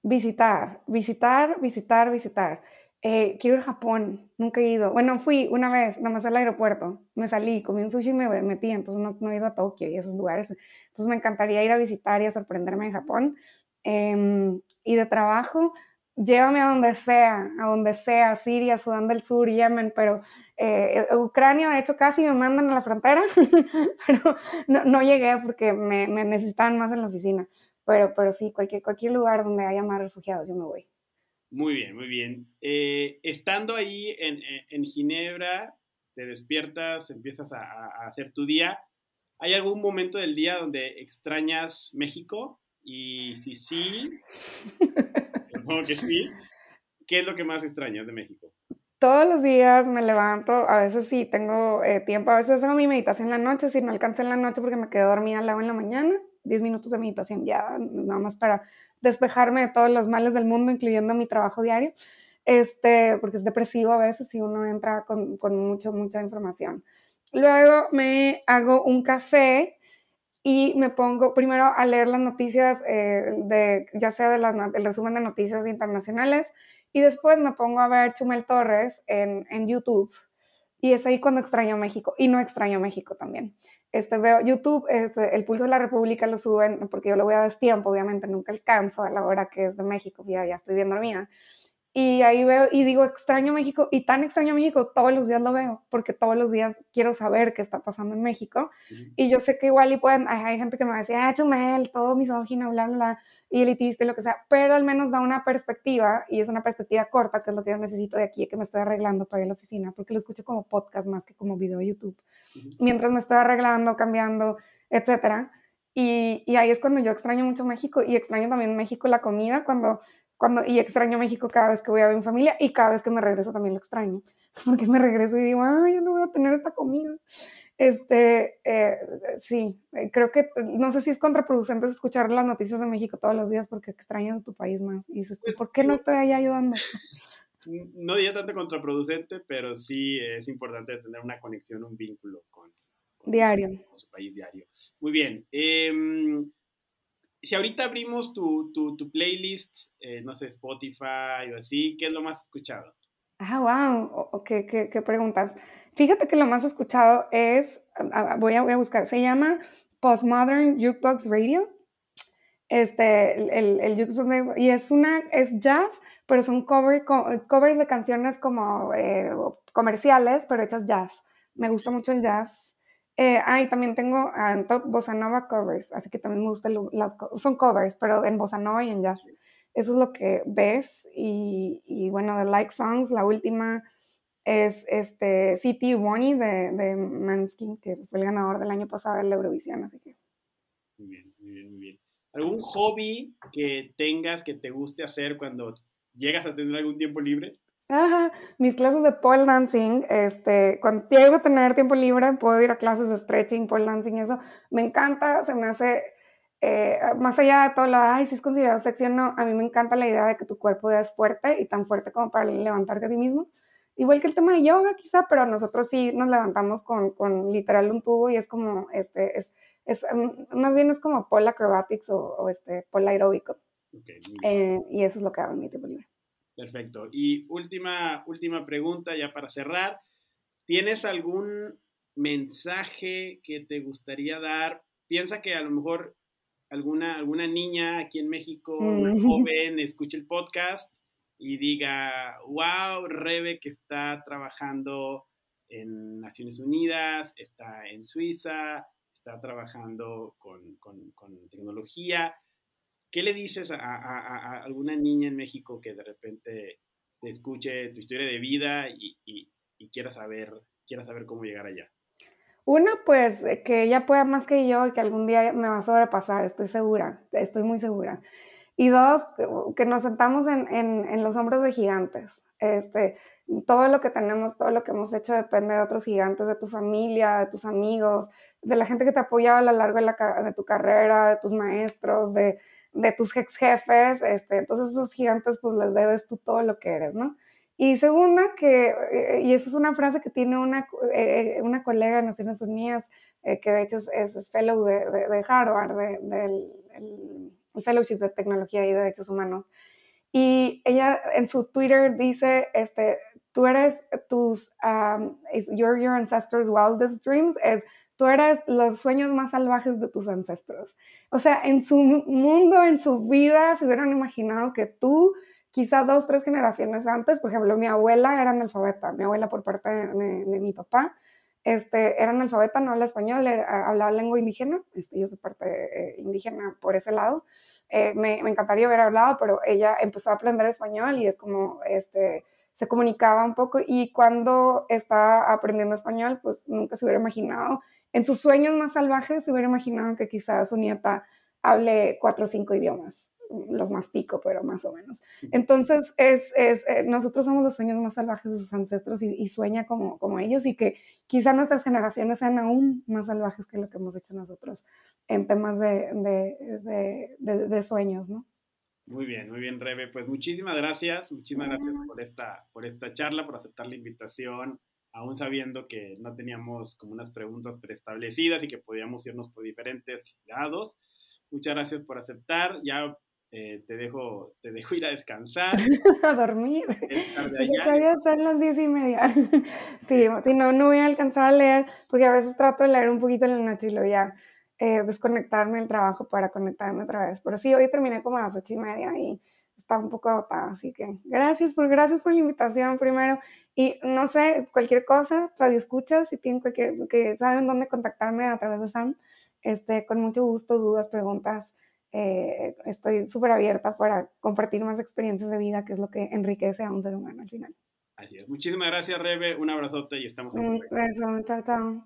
Visitar, visitar, visitar, visitar. Eh, quiero ir a Japón, nunca he ido. Bueno, fui una vez, nada más al aeropuerto. Me salí, comí un sushi y me metí, entonces no, no he ido a Tokio y esos lugares. Entonces me encantaría ir a visitar y a sorprenderme en Japón. Em, y de trabajo, llévame a donde sea, a donde sea, Siria, Sudán del Sur, Yemen, pero eh, Ucrania, de hecho, casi me mandan a la frontera, pero no, no, llegué porque me, me, necesitaban más en la oficina. Pero, pero sí, cualquier, cualquier lugar donde haya más refugiados, yo me voy. Muy bien, muy bien. Eh, estando ahí en, en, Ginebra, te despiertas, empiezas a, a hacer tu día. ¿Hay algún momento del día donde extrañas México? Y si sí, que sí, ¿qué es lo que más extrañas de México? Todos los días me levanto, a veces sí tengo eh, tiempo, a veces hago mi meditación en la noche, si no alcancé en la noche porque me quedé dormida al lado en la mañana, 10 minutos de meditación ya, nada más para despejarme de todos los males del mundo, incluyendo mi trabajo diario, este, porque es depresivo a veces si uno entra con, con mucho, mucha información. Luego me hago un café y me pongo primero a leer las noticias, eh, de, ya sea de las, el resumen de noticias internacionales, y después me pongo a ver Chumel Torres en, en YouTube. Y es ahí cuando extraño México, y no extraño México también. Este, veo YouTube, este, el Pulso de la República lo suben, porque yo lo voy a destiempo, obviamente nunca alcanzo a la hora que es de México, ya, ya estoy bien dormida. Y ahí veo y digo, extraño México, y tan extraño México, todos los días lo veo, porque todos los días quiero saber qué está pasando en México. Y yo sé que igual y pueden, hay, gente que me decía, ah, Chumel, todo misógino, bla, bla, bla, y elitista y lo que sea, pero al menos da una perspectiva, y es una perspectiva corta, que es lo que yo necesito de aquí, que me estoy arreglando para ir a la oficina, porque lo escucho como podcast más que como video de YouTube, mientras me estoy arreglando, cambiando, etcétera. Y, y, ahí es cuando yo extraño mucho México y extraño también México la comida, cuando cuando, y extraño México cada vez que voy a ver mi familia y cada vez que me regreso también lo extraño, porque me regreso y digo, ay, yo no voy a tener esta comida. Este, eh, sí, eh, creo que, no sé si es contraproducente escuchar las noticias de México todos los días porque extrañas tu país más. Y dices, pues, ¿por qué no estoy ahí ayudando? No diría tanto contraproducente, pero sí es importante tener una conexión, un vínculo con, diario. su país diario. Muy bien. Eh, si ahorita abrimos tu, tu, tu playlist, eh, no sé, Spotify o así, ¿qué es lo más escuchado? Ah, wow, ¿Qué, qué, qué, preguntas. Fíjate que lo más escuchado es, voy a, voy a buscar, se llama Postmodern Jukebox Radio. Este, el, el, jukebox, y es una, es jazz, pero son cover, covers de canciones como eh, comerciales, pero hechas jazz. Me gusta mucho el jazz eh, ah, y también tengo en top bossa nova covers, así que también me gustan las son covers, pero en bossa nova y en jazz. Eso es lo que ves y, y bueno, de like songs, la última es este City Bonnie de, de Manskin, que fue el ganador del año pasado de la Eurovisión, así que. Muy bien, muy bien, muy bien. ¿Algún hobby que tengas que te guste hacer cuando llegas a tener algún tiempo libre? Ajá, mis clases de pole dancing, este, cuando llego a tener tiempo libre, puedo ir a clases de stretching, pole dancing, eso me encanta, se me hace, eh, más allá de todo lo, ay, si es considerado sexy o no, a mí me encanta la idea de que tu cuerpo es fuerte y tan fuerte como para levantarte a ti mismo. Igual que el tema de yoga, quizá, pero nosotros sí nos levantamos con, con literal un tubo y es como, este, es, es mm, más bien es como pole acrobatics o, o este, pole aeróbico. eh, y eso es lo que hago en mi tiempo libre. Perfecto. Y última, última pregunta ya para cerrar. ¿Tienes algún mensaje que te gustaría dar piensa que a lo mejor alguna, alguna niña aquí en México, una joven, escuche el podcast y diga, wow, Rebe que está trabajando en Naciones Unidas, está en Suiza, está trabajando con, tecnología. ¿Qué le dices a, alguna niña en México que de repente te escuche tu historia de vida y, y quiera, saber, quiera saber cómo llegar allá? Una, pues que ella pueda más que yo y que algún día me va a sobrepasar, estoy segura, estoy muy segura. Y dos, que nos sentamos en, en, los hombros de gigantes. Este, todo lo que tenemos, todo lo que hemos hecho depende de otros gigantes, de tu familia, de tus amigos, de la gente que te apoyaba a lo largo de, la, de tu carrera, de tus maestros, de, de tus ex jefes. Este, entonces esos gigantes pues les debes tú todo lo que eres, ¿no? Y segunda, que, eh, y eso es una frase que tiene una, eh, una colega de Naciones Unidas, eh, que de hecho es, fellow de, de, Harvard, del el Fellowship de Tecnología y Derechos Humanos. Y ella en su Twitter dice, este, tú eres tus, um, your ancestors' wildest dreams, es, tú eres los sueños más salvajes de tus ancestros. O sea, en su mundo, en su vida, se hubieran imaginado que tú, quizá dos, tres generaciones antes, por ejemplo, mi abuela era analfabeta, mi abuela por parte de, mi papá, este, era analfabeta, no habla español, hablaba lengua indígena, este, yo soy parte eh, indígena por ese lado. Eh, me, me, encantaría haber hablado, pero ella empezó a aprender español y es como, este, se comunicaba un poco y cuando estaba aprendiendo español, pues nunca se hubiera imaginado, en sus sueños más salvajes se hubiera imaginado que quizás su nieta hable cuatro o cinco idiomas los mastico, pero más o menos. Entonces, es, es eh, nosotros somos los sueños más salvajes de sus ancestros y, sueña como, como ellos y que quizá nuestras generaciones sean aún más salvajes que lo que hemos hecho nosotros en temas de, de, de, de sueños, ¿no? Muy bien, muy bien, Rebe. Pues muchísimas gracias, muchísimas gracias por esta, por esta charla, por aceptar la invitación, aún sabiendo que no teníamos como unas preguntas preestablecidas y que podíamos irnos por diferentes lados. Muchas gracias por aceptar. Ya eh, te, dejo, te dejo ir a descansar. a dormir. Ya son las diez y media. sí, si no, no voy a alcanzar a leer, porque a veces trato de leer un poquito en la noche y luego ya eh, desconectarme del trabajo para conectarme otra vez. Pero sí, hoy terminé como a las ocho y media y estaba un poco agotada, así que gracias por, gracias por la invitación primero. Y no sé, cualquier cosa, radio escuchas, si tienen cualquier, que saben dónde contactarme a través de Sam, este, con mucho gusto, dudas, preguntas eh, estoy súper abierta para compartir más experiencias de vida, que es lo que enriquece a un ser humano al final. Así es. Muchísimas gracias, Rebe. Un abrazote y estamos en Un beso. Chao, chao.